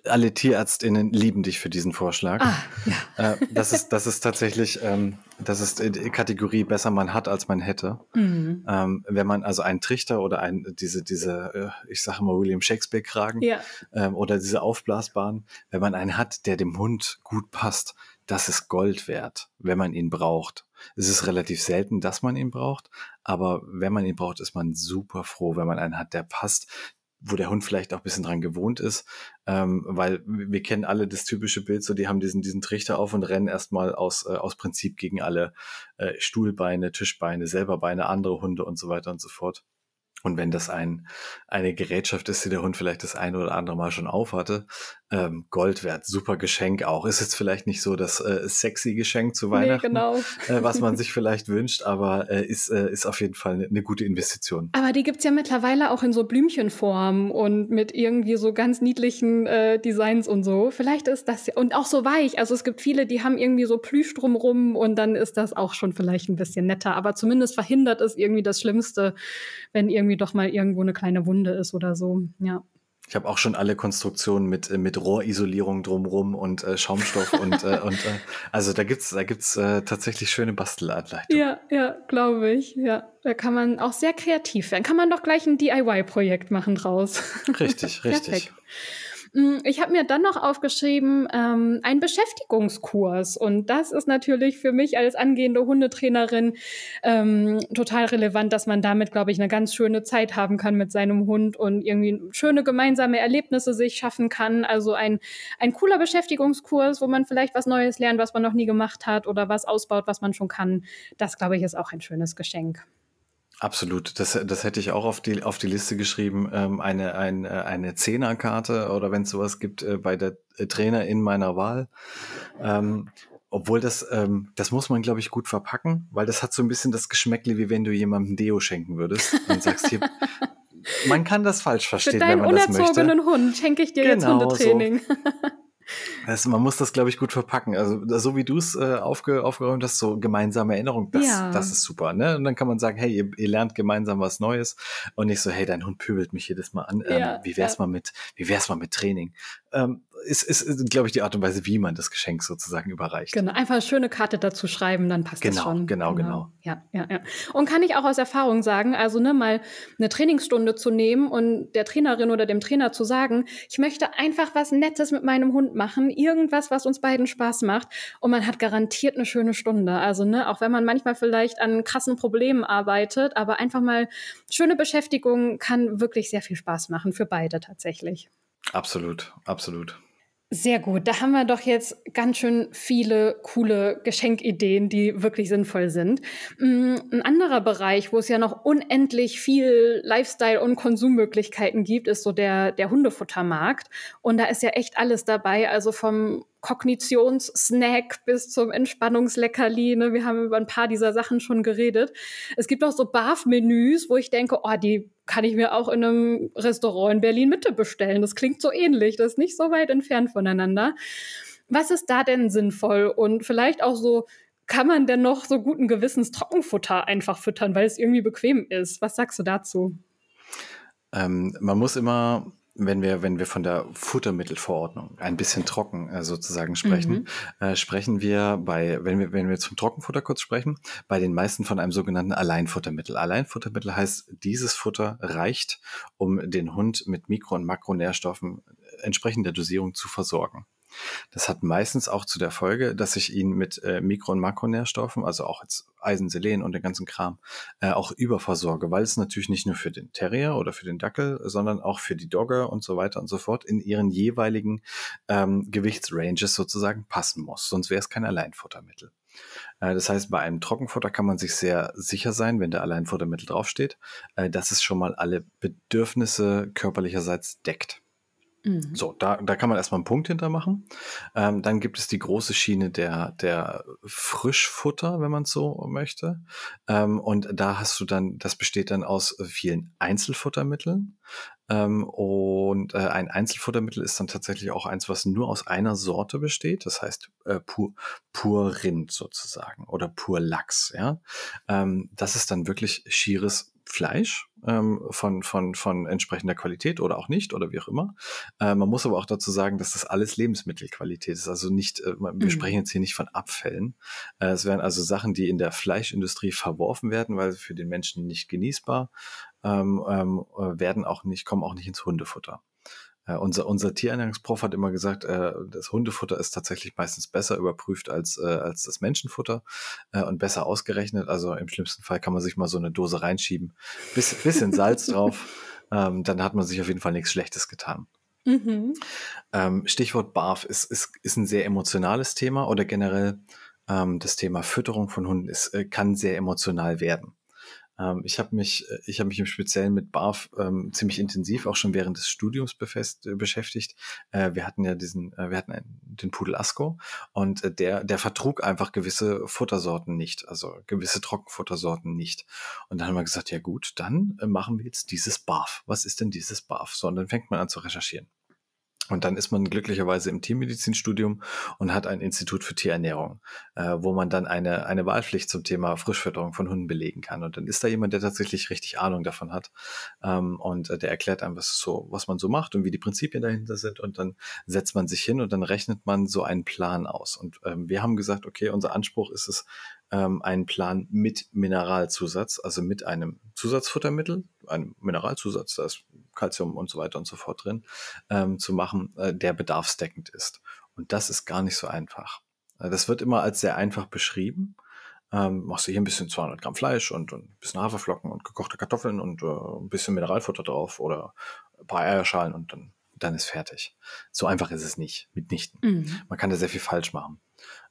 alle TierärztInnen lieben dich für diesen Vorschlag. Ah, ja. Äh, das, ist, das ist tatsächlich, ähm, das ist die Kategorie besser man hat, als man hätte. Mhm. Ähm, wenn man also einen Trichter oder ein, diese, diese, äh, ich sage mal William Shakespeare-Kragen ja. ähm, oder diese aufblasbaren, wenn man einen hat, der dem Hund gut passt, das ist Gold wert, wenn man ihn braucht. Es ist relativ selten, dass man ihn braucht, aber wenn man ihn braucht, ist man super froh, wenn man einen hat, der passt, wo der Hund vielleicht auch ein bisschen dran gewohnt ist, ähm, weil wir kennen alle das typische Bild, so die haben diesen, diesen Trichter auf und rennen erstmal aus, äh, aus Prinzip gegen alle äh, Stuhlbeine, Tischbeine, selber Beine, andere Hunde und so weiter und so fort. Und wenn das ein, eine Gerätschaft ist, die der Hund vielleicht das ein oder andere Mal schon aufhatte, ähm, Gold wert, super Geschenk auch. Ist jetzt vielleicht nicht so das äh, sexy Geschenk zu Weihnachten, nee, genau. äh, was man sich vielleicht wünscht, aber äh, ist, äh, ist auf jeden Fall eine, eine gute Investition. Aber die gibt's ja mittlerweile auch in so Blümchenform und mit irgendwie so ganz niedlichen äh, Designs und so. Vielleicht ist das ja, und auch so weich. Also es gibt viele, die haben irgendwie so Plüsch drumrum und dann ist das auch schon vielleicht ein bisschen netter. Aber zumindest verhindert es irgendwie das Schlimmste, wenn irgendwie doch mal irgendwo eine kleine Wunde ist oder so. Ja. Ich habe auch schon alle Konstruktionen mit, äh, mit Rohrisolierung drumrum und äh, Schaumstoff und, äh, und äh, also da gibt's da gibt's äh, tatsächlich schöne Bastelanleitungen. Ja, ja, glaube ich. Ja, da kann man auch sehr kreativ werden. Kann man doch gleich ein DIY-Projekt machen draus. Richtig, richtig. Perfekt. Mm, ich habe mir dann noch aufgeschrieben, ähm, ein Beschäftigungskurs. Und das ist natürlich für mich als angehende Hundetrainerin ähm, total relevant, dass man damit, glaube ich, eine ganz schöne Zeit haben kann mit seinem Hund und irgendwie schöne gemeinsame Erlebnisse sich schaffen kann. Also ein, ein cooler Beschäftigungskurs, wo man vielleicht was Neues lernt, was man noch nie gemacht hat oder was ausbaut, was man schon kann. Das, glaube ich, ist auch ein schönes Geschenk. Absolut, das, das hätte ich auch auf die, auf die Liste geschrieben. Ähm, eine, ein, äh, eine Zehnerkarte oder wenn es sowas gibt äh, bei der äh, Trainer in meiner Wahl. Ähm, obwohl das, ähm, das muss man, glaube ich, gut verpacken, weil das hat so ein bisschen das Geschmäckle, wie wenn du jemandem Deo schenken würdest und sagst hier, man kann das falsch verstehen, Für deinen wenn man das möchte. unerzogenen Hund schenke ich dir genau, jetzt Hundetraining. So. Also man muss das, glaube ich, gut verpacken. Also so wie du es äh, aufge, aufgeräumt hast, so gemeinsame Erinnerung, das, ja. das ist super. Ne? Und dann kann man sagen, hey, ihr, ihr, lernt gemeinsam was Neues und nicht so, hey, dein Hund pöbelt mich jedes Mal an. Ähm, ja, wie wär's ja. mal mit, wie wär's mal mit Training? Ähm, ist, ist, glaube ich, die Art und Weise, wie man das Geschenk sozusagen überreicht. Genau, einfach eine schöne Karte dazu schreiben, dann passt genau, das schon. Genau, genau, genau. Ja, ja, ja. Und kann ich auch aus Erfahrung sagen, also ne, mal eine Trainingsstunde zu nehmen und der Trainerin oder dem Trainer zu sagen, ich möchte einfach was Nettes mit meinem Hund machen, irgendwas, was uns beiden Spaß macht und man hat garantiert eine schöne Stunde. Also ne, auch wenn man manchmal vielleicht an krassen Problemen arbeitet, aber einfach mal schöne Beschäftigung kann wirklich sehr viel Spaß machen für beide tatsächlich. Absolut, absolut. Sehr gut. Da haben wir doch jetzt ganz schön viele coole Geschenkideen, die wirklich sinnvoll sind. Mm, ein anderer Bereich, wo es ja noch unendlich viel Lifestyle und Konsummöglichkeiten gibt, ist so der, der Hundefuttermarkt. Und da ist ja echt alles dabei. Also vom Kognitionssnack bis zum Entspannungsleckerli. Ne? Wir haben über ein paar dieser Sachen schon geredet. Es gibt auch so BAF-Menüs, wo ich denke, oh, die kann ich mir auch in einem Restaurant in Berlin Mitte bestellen. Das klingt so ähnlich. Das ist nicht so weit entfernt voneinander. Was ist da denn sinnvoll? Und vielleicht auch so, kann man denn noch so guten Gewissens Trockenfutter einfach füttern, weil es irgendwie bequem ist? Was sagst du dazu? Ähm, man muss immer wenn wir, wenn wir von der Futtermittelverordnung ein bisschen trocken äh, sozusagen sprechen, mhm. äh, sprechen wir bei, wenn wir, wenn wir zum Trockenfutter kurz sprechen, bei den meisten von einem sogenannten Alleinfuttermittel. Alleinfuttermittel heißt, dieses Futter reicht, um den Hund mit Mikro- und Makronährstoffen entsprechend der Dosierung zu versorgen. Das hat meistens auch zu der Folge, dass ich ihn mit äh, Mikro- und Makronährstoffen, also auch jetzt Eisen, Selen und den ganzen Kram, äh, auch überversorge, weil es natürlich nicht nur für den Terrier oder für den Dackel, sondern auch für die Dogge und so weiter und so fort in ihren jeweiligen ähm, Gewichtsranges sozusagen passen muss. Sonst wäre es kein Alleinfuttermittel. Äh, das heißt, bei einem Trockenfutter kann man sich sehr sicher sein, wenn der Alleinfuttermittel draufsteht, äh, dass es schon mal alle Bedürfnisse körperlicherseits deckt. Mhm. So, da, da kann man erstmal einen Punkt hintermachen. Ähm, dann gibt es die große Schiene der, der Frischfutter, wenn man so möchte. Ähm, und da hast du dann, das besteht dann aus vielen Einzelfuttermitteln. Ähm, und äh, ein Einzelfuttermittel ist dann tatsächlich auch eins, was nur aus einer Sorte besteht. Das heißt äh, pur, pur Rind sozusagen oder pur Lachs. Ja, ähm, das ist dann wirklich schieres Fleisch ähm, von, von, von entsprechender Qualität oder auch nicht oder wie auch immer. Äh, man muss aber auch dazu sagen, dass das alles Lebensmittelqualität ist. Also nicht, äh, wir mhm. sprechen jetzt hier nicht von Abfällen. Äh, es werden also Sachen, die in der Fleischindustrie verworfen werden, weil sie für den Menschen nicht genießbar ähm, ähm, werden auch nicht, kommen auch nicht ins Hundefutter. Äh, unser, unser Tierernährungsprof hat immer gesagt, äh, das Hundefutter ist tatsächlich meistens besser überprüft als, äh, als das Menschenfutter äh, und besser ausgerechnet. Also im schlimmsten Fall kann man sich mal so eine Dose reinschieben, Biss, bisschen Salz drauf, ähm, dann hat man sich auf jeden Fall nichts Schlechtes getan. Mhm. Ähm, Stichwort BARF ist, ist, ist ein sehr emotionales Thema oder generell ähm, das Thema Fütterung von Hunden ist, äh, kann sehr emotional werden. Ähm, ich habe mich, äh, ich habe mich im Speziellen mit BARF ähm, ziemlich intensiv auch schon während des Studiums befest, äh, beschäftigt. Äh, wir hatten ja diesen, äh, wir hatten einen, den Pudel Asko und äh, der, der vertrug einfach gewisse Futtersorten nicht, also gewisse Trockenfuttersorten nicht. Und dann haben wir gesagt, ja gut, dann äh, machen wir jetzt dieses BARF. Was ist denn dieses BARF? So, und dann fängt man an zu recherchieren. Und dann ist man glücklicherweise im Tiermedizinstudium und hat ein Institut für Tierernährung, äh, wo man dann eine, eine Wahlpflicht zum Thema Frischfütterung von Hunden belegen kann. Und dann ist da jemand, der tatsächlich richtig Ahnung davon hat. Ähm, und äh, der erklärt einem, was, so, was man so macht und wie die Prinzipien dahinter sind. Und dann setzt man sich hin und dann rechnet man so einen Plan aus. Und ähm, wir haben gesagt, okay, unser Anspruch ist es, ähm, einen Plan mit Mineralzusatz, also mit einem Zusatzfuttermittel, einem Mineralzusatz, da Calcium und so weiter und so fort drin, ähm, zu machen, äh, der bedarfsdeckend ist. Und das ist gar nicht so einfach. Äh, das wird immer als sehr einfach beschrieben. Ähm, machst du hier ein bisschen 200 Gramm Fleisch und, und ein bisschen Haferflocken und gekochte Kartoffeln und äh, ein bisschen Mineralfutter drauf oder ein paar Eierschalen und dann, dann ist fertig. So einfach ist es nicht, mitnichten. Mhm. Man kann da sehr viel falsch machen.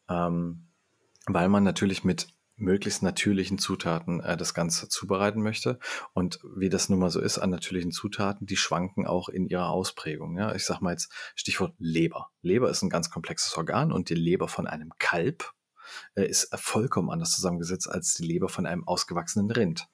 Ähm, weil man natürlich mit möglichst natürlichen Zutaten äh, das Ganze zubereiten möchte. Und wie das nun mal so ist an natürlichen Zutaten, die schwanken auch in ihrer Ausprägung. Ja? Ich sage mal jetzt Stichwort Leber. Leber ist ein ganz komplexes Organ und die Leber von einem Kalb äh, ist vollkommen anders zusammengesetzt als die Leber von einem ausgewachsenen Rind.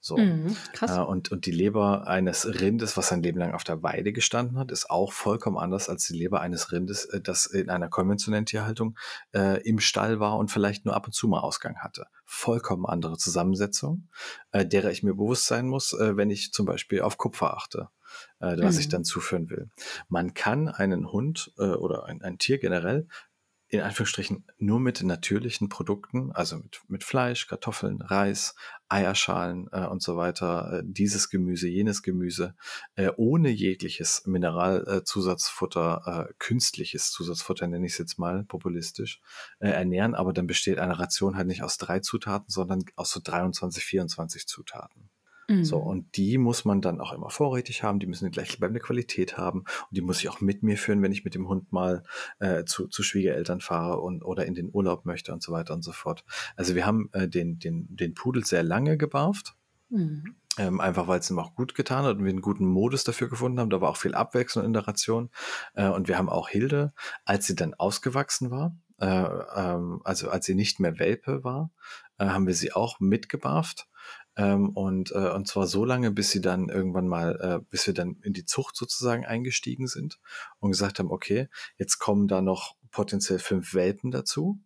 So. Mhm, krass. Äh, und, und die Leber eines Rindes, was sein Leben lang auf der Weide gestanden hat, ist auch vollkommen anders als die Leber eines Rindes, äh, das in einer konventionellen Tierhaltung äh, im Stall war und vielleicht nur ab und zu mal Ausgang hatte. Vollkommen andere Zusammensetzung, äh, derer ich mir bewusst sein muss, äh, wenn ich zum Beispiel auf Kupfer achte äh, was mhm. ich dann zuführen will. Man kann einen Hund äh, oder ein, ein Tier generell in Anführungsstrichen nur mit natürlichen Produkten, also mit, mit Fleisch, Kartoffeln, Reis, Eierschalen äh, und so weiter, äh, dieses Gemüse, jenes Gemüse, äh, ohne jegliches Mineralzusatzfutter, äh, künstliches Zusatzfutter, nenne ich es jetzt mal populistisch, äh, ernähren, aber dann besteht eine Ration halt nicht aus drei Zutaten, sondern aus so 23, 24 Zutaten. So, mhm. und die muss man dann auch immer vorrätig haben, die müssen die gleichbleibende Qualität haben und die muss ich auch mit mir führen, wenn ich mit dem Hund mal äh, zu, zu Schwiegereltern fahre und oder in den Urlaub möchte und so weiter und so fort. Also wir haben äh, den, den, den Pudel sehr lange gebarft. Mhm. Ähm, einfach weil es ihm auch gut getan hat und wir einen guten Modus dafür gefunden haben. Da war auch viel Abwechslung in der Ration. Äh, und wir haben auch Hilde, als sie dann ausgewachsen war, äh, ähm, also als sie nicht mehr Welpe war, äh, haben wir sie auch mitgebarft ähm, und, äh, und zwar so lange, bis sie dann irgendwann mal, äh, bis wir dann in die Zucht sozusagen eingestiegen sind und gesagt haben, okay, jetzt kommen da noch potenziell fünf Welpen dazu.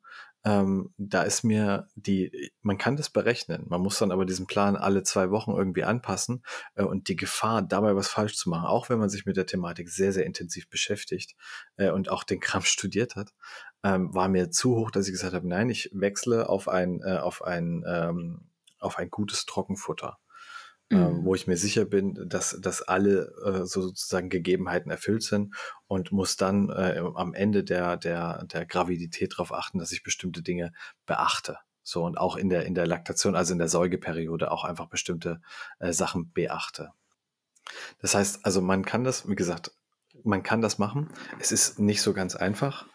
Ähm, da ist mir die, man kann das berechnen, man muss dann aber diesen Plan alle zwei Wochen irgendwie anpassen äh, und die Gefahr, dabei was falsch zu machen, auch wenn man sich mit der Thematik sehr, sehr intensiv beschäftigt äh, und auch den Kram studiert hat, ähm, war mir zu hoch, dass ich gesagt habe, nein, ich wechsle auf ein, äh, auf ein ähm, auf ein gutes Trockenfutter. äh, mhm. wo ich mir sicher bin, dass, dass alle äh, sozusagen Gegebenheiten erfüllt sind und muss dann äh, am Ende der, der, der Gravidität darauf achten, dass ich bestimmte Dinge beachte. So und auch in der, in der Laktation, also in der Säugeperiode auch einfach bestimmte äh, Sachen beachte. Das heißt, also man kann das, wie gesagt, man kann das machen. Es ist nicht so ganz einfach.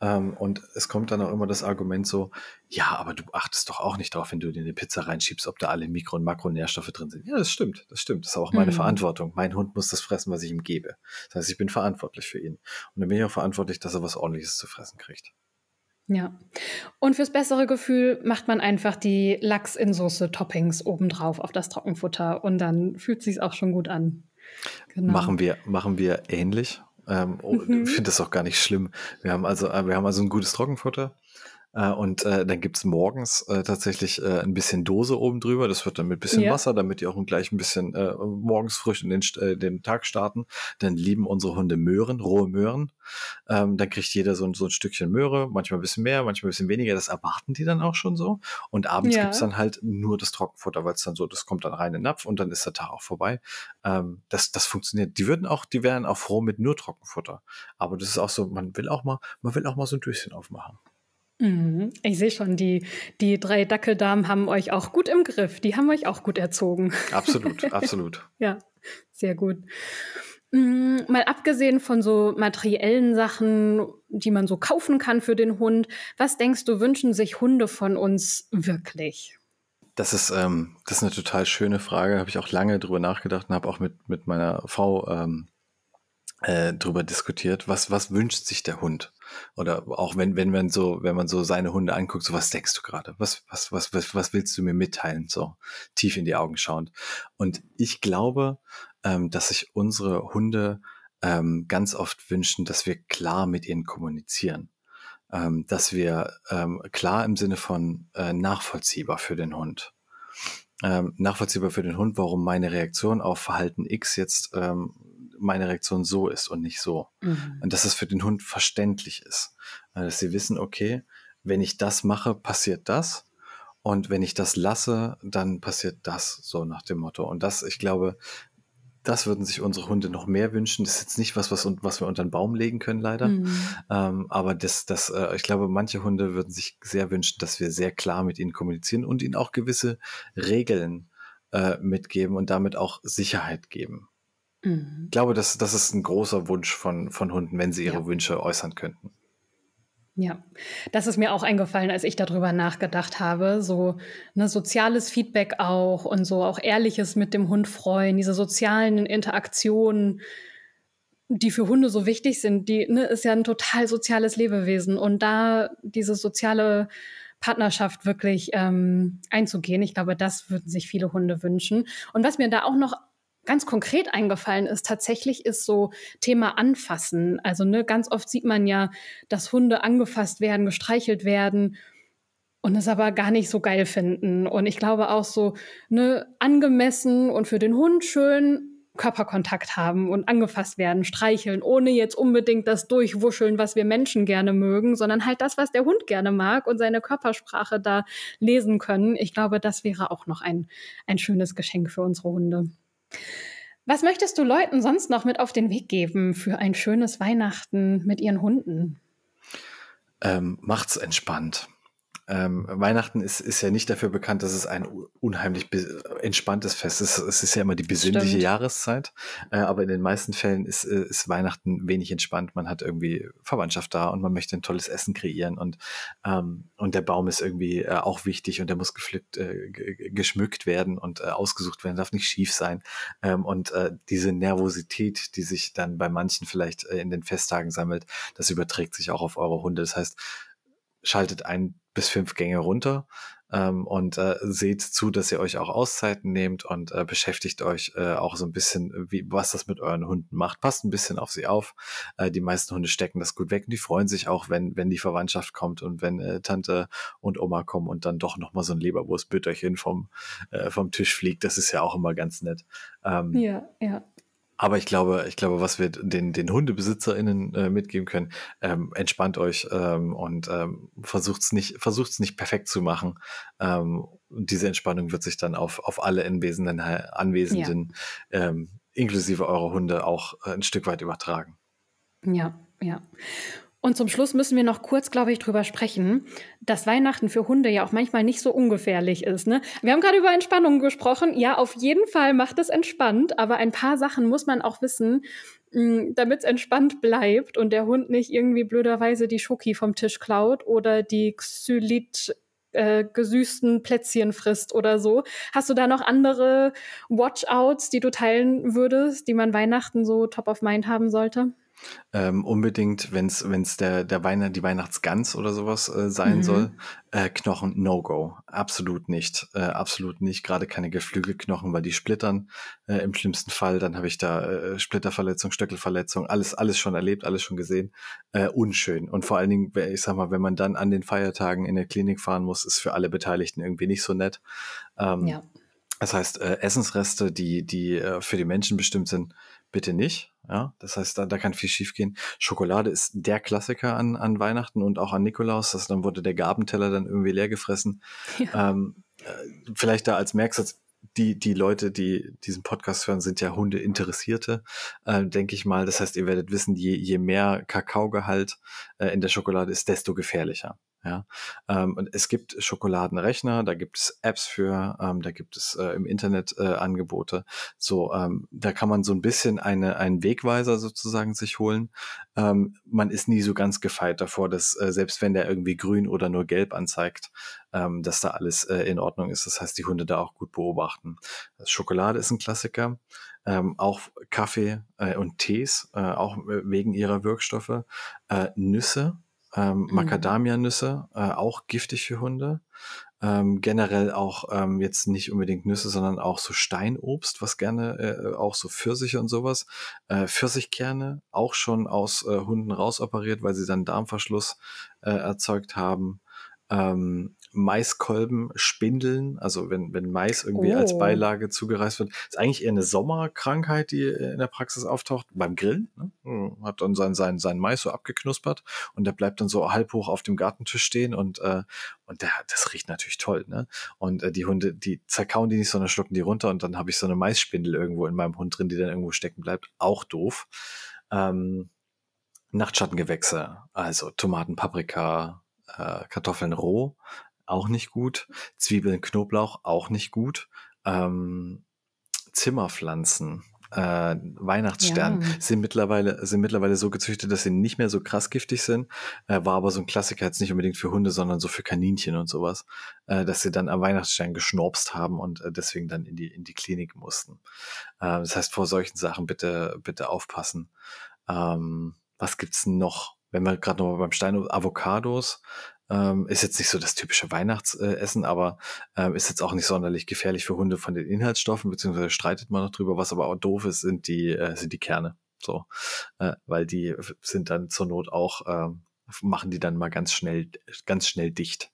Ähm, und es kommt dann auch immer das Argument so, ja, aber du achtest doch auch nicht drauf, wenn du dir eine Pizza reinschiebst, ob da alle Mikro- und Makronährstoffe drin sind. Ja, das stimmt, das stimmt. Das ist auch meine mhm. Verantwortung. Mein Hund muss das fressen, was ich ihm gebe. Das heißt, ich bin verantwortlich für ihn. Und dann bin ich auch verantwortlich, dass er was ordentliches zu fressen kriegt. Ja. Und fürs bessere Gefühl macht man einfach die Lachs in Soße Toppings obendrauf auf das Trockenfutter und dann fühlt es sich auch schon gut an. Genau. Machen wir, machen wir ähnlich. Ähm, oh, mhm. Ich finde das auch gar nicht schlimm. Wir haben also, äh, wir haben also ein gutes Trockenfutter. Äh, und äh, dann gibt's morgens äh, tatsächlich äh, ein bisschen Dose oben drüber. Das wird dann mit bisschen ja. Wasser, damit die auch gleich ein bisschen äh, morgens frisch in den, äh, den Tag starten. Dann lieben unsere Hunde Möhren, rohe Möhren. Ähm, dann kriegt jeder so, so ein Stückchen Möhre, manchmal ein bisschen mehr, manchmal ein bisschen weniger. Das erwarten die dann auch schon so. Und abends ja. gibt's dann halt nur das Trockenfutter, weil es dann so, das kommt dann rein in den Napf und dann ist der Tag auch vorbei. Ähm, das, das funktioniert. Die würden auch, die wären auch froh mit nur Trockenfutter. Aber das ist auch so, man will auch mal, man will auch mal so ein Döschen aufmachen. Mhm. Ich sehe schon, die, die drei Dackeldamen haben euch auch gut im Griff. Die haben euch auch gut erzogen. Absolut, absolut. ja, sehr gut. Mhm, mal abgesehen von so materiellen Sachen, die man so kaufen kann für den Hund, was denkst du, wünschen sich Hunde von uns wirklich? Das ist, ähm, das ist eine total schöne Frage. Habe ich auch lange drüber nachgedacht und habe auch mit, mit meiner Frau ähm, äh, drüber diskutiert. Was, was wünscht sich der Hund? Oder auch wenn, wenn man so, wenn man so seine Hunde anguckt, so was denkst du gerade? Was, was, was, was, was willst du mir mitteilen? So tief in die Augen schauend. Und ich glaube, ähm, dass sich unsere Hunde ähm, ganz oft wünschen, dass wir klar mit ihnen kommunizieren. Ähm, dass wir ähm, klar im Sinne von äh, nachvollziehbar für den Hund. Ähm, nachvollziehbar für den Hund, warum meine Reaktion auf Verhalten X jetzt ähm, meine Reaktion so ist und nicht so. Mhm. Und dass es für den Hund verständlich ist. Äh, dass sie wissen, okay, wenn ich das mache, passiert das. Und wenn ich das lasse, dann passiert das, so nach dem Motto. Und das, ich glaube, das würden sich unsere Hunde noch mehr wünschen. Das ist jetzt nicht was, was, was wir unter den Baum legen können, leider. Mhm. Ähm, aber das, das, äh, ich glaube, manche Hunde würden sich sehr wünschen, dass wir sehr klar mit ihnen kommunizieren und ihnen auch gewisse Regeln äh, mitgeben und damit auch Sicherheit geben. Mhm. Ich glaube, das, das ist ein großer Wunsch von, von Hunden, wenn sie ihre ja. Wünsche äußern könnten. Ja, das ist mir auch eingefallen, als ich darüber nachgedacht habe. So ne, soziales Feedback auch und so auch ehrliches mit dem Hund freuen, diese sozialen Interaktionen, die für Hunde so wichtig sind. Die ne, ist ja ein total soziales Lebewesen und da diese soziale Partnerschaft wirklich ähm, einzugehen, ich glaube, das würden sich viele Hunde wünschen. Und was mir da auch noch ganz konkret eingefallen ist, tatsächlich ist so Thema Anfassen. Also ne, ganz oft sieht man ja, dass Hunde angefasst werden, gestreichelt werden und es aber gar nicht so geil finden. Und ich glaube auch so, ne, angemessen und für den Hund schön Körperkontakt haben und angefasst werden, streicheln, ohne jetzt unbedingt das Durchwuscheln, was wir Menschen gerne mögen, sondern halt das, was der Hund gerne mag und seine Körpersprache da lesen können. Ich glaube, das wäre auch noch ein, ein schönes Geschenk für unsere Hunde. Was möchtest du Leuten sonst noch mit auf den Weg geben für ein schönes Weihnachten mit ihren Hunden? Ähm, macht's entspannt. Ähm, Weihnachten ist, ist ja nicht dafür bekannt, dass es ein unheimlich entspanntes Fest ist. Es ist ja immer die besinnliche Stimmt. Jahreszeit, äh, aber in den meisten Fällen ist, äh, ist Weihnachten wenig entspannt. Man hat irgendwie Verwandtschaft da und man möchte ein tolles Essen kreieren und, ähm, und der Baum ist irgendwie äh, auch wichtig und der muss gepflückt, äh, geschmückt werden und äh, ausgesucht werden, darf nicht schief sein. Ähm, und äh, diese Nervosität, die sich dann bei manchen vielleicht in den Festtagen sammelt, das überträgt sich auch auf eure Hunde. Das heißt, schaltet ein bis fünf Gänge runter ähm, und äh, seht zu, dass ihr euch auch Auszeiten nehmt und äh, beschäftigt euch äh, auch so ein bisschen, wie, was das mit euren Hunden macht. Passt ein bisschen auf sie auf. Äh, die meisten Hunde stecken das gut weg und die freuen sich auch, wenn, wenn die Verwandtschaft kommt und wenn äh, Tante und Oma kommen und dann doch nochmal so ein Leberwurstbütterchen vom, äh, vom Tisch fliegt. Das ist ja auch immer ganz nett. Ähm, ja, ja. Aber ich glaube, ich glaube, was wir den, den HundebesitzerInnen äh, mitgeben können, ähm, entspannt euch ähm, und ähm, versucht's nicht, versucht's nicht perfekt zu machen. Ähm, diese Entspannung wird sich dann auf, auf alle Anwesenden, Anwesenden ja. ähm, inklusive eurer Hunde auch äh, ein Stück weit übertragen. Ja, ja. Und zum Schluss müssen wir noch kurz, glaube ich, drüber sprechen, dass Weihnachten für Hunde ja auch manchmal nicht so ungefährlich ist. Ne? Wir haben gerade über Entspannung gesprochen. Ja, auf jeden Fall macht es entspannt, aber ein paar Sachen muss man auch wissen, mm, damit es entspannt bleibt und der Hund nicht irgendwie blöderweise die Schoki vom Tisch klaut oder die Xylit äh, gesüßten Plätzchen frisst oder so. Hast du da noch andere Watchouts, die du teilen würdest, die man Weihnachten so top of mind haben sollte? Ähm, unbedingt, wenn es der, der Weihnacht, die Weihnachtsgans oder sowas äh, sein mhm. soll, äh, Knochen No-Go. Absolut nicht. Äh, absolut nicht. Gerade keine Geflügelknochen, weil die splittern. Äh, Im schlimmsten Fall, dann habe ich da äh, Splitterverletzung, Stöckelverletzung, alles, alles schon erlebt, alles schon gesehen. Äh, unschön. Und vor allen Dingen, ich sag mal, wenn man dann an den Feiertagen in der Klinik fahren muss, ist für alle Beteiligten irgendwie nicht so nett. Ähm, ja. Das heißt, äh, Essensreste, die, die äh, für die Menschen bestimmt sind, bitte nicht. Ja, das heißt, da, da kann viel schiefgehen. Schokolade ist der Klassiker an, an Weihnachten und auch an Nikolaus. Das, dann wurde der Gabenteller dann irgendwie leer gefressen. Ja. Ähm, äh, vielleicht da als Merksatz, die, die Leute, die diesen Podcast hören, sind ja Hundeinteressierte, äh, denke ich mal. Das heißt, ihr werdet wissen, je, je mehr Kakaogehalt äh, in der Schokolade ist, desto gefährlicher. Ja, ähm, und es gibt Schokoladenrechner, da gibt es Apps für, ähm, da gibt es äh, im Internet äh, Angebote. So, ähm, da kann man so ein bisschen eine, einen Wegweiser sozusagen sich holen. Ähm, man ist nie so ganz gefeit davor, dass äh, selbst wenn der irgendwie grün oder nur gelb anzeigt, ähm, dass da alles äh, in Ordnung ist. Das heißt, die Hunde da auch gut beobachten. Schokolade ist ein Klassiker. Ähm, auch Kaffee äh, und Tees, äh, auch wegen ihrer Wirkstoffe. Äh, Nüsse, ähm, mhm. Macadamia-Nüsse, äh, auch giftig für Hunde. Ähm, generell auch ähm, jetzt nicht unbedingt Nüsse, sondern auch so Steinobst, was gerne äh, auch so Pfirsiche und sowas. Äh, Pfirsichkerne auch schon aus äh, Hunden rausoperiert, weil sie dann Darmverschluss äh, erzeugt haben. Ähm, Maiskolben spindeln, also wenn, wenn Mais irgendwie oh. als Beilage zugereist wird, ist eigentlich eher eine Sommerkrankheit, die in der Praxis auftaucht, beim Grillen. Ne? Hm, hat dann sein, sein, sein Mais so abgeknuspert und der bleibt dann so halb hoch auf dem Gartentisch stehen und, äh, und der, das riecht natürlich toll. Ne? Und äh, die Hunde, die zerkauen die nicht, sondern schlucken die runter und dann habe ich so eine Maisspindel irgendwo in meinem Hund drin, die dann irgendwo stecken bleibt. Auch doof. Ähm, Nachtschattengewächse, also Tomaten, Paprika, äh, Kartoffeln roh, auch nicht gut. Zwiebeln, Knoblauch, auch nicht gut. Ähm, Zimmerpflanzen, äh, Weihnachtsstern ja. sind mittlerweile sind mittlerweile so gezüchtet, dass sie nicht mehr so krass giftig sind. Äh, war aber so ein Klassiker jetzt nicht unbedingt für Hunde, sondern so für Kaninchen und sowas, äh, dass sie dann am Weihnachtsstern geschnorpst haben und äh, deswegen dann in die in die Klinik mussten. Äh, das heißt vor solchen Sachen bitte bitte aufpassen. Ähm, was gibt's noch? Wenn wir gerade noch mal beim Stein Avocados ähm, ist jetzt nicht so das typische Weihnachtsessen, aber ähm, ist jetzt auch nicht sonderlich gefährlich für Hunde von den Inhaltsstoffen, beziehungsweise streitet man noch drüber. Was aber auch doof ist, sind die, äh, sind die Kerne. So, äh, weil die sind dann zur Not auch, äh, machen die dann mal ganz schnell, ganz schnell dicht.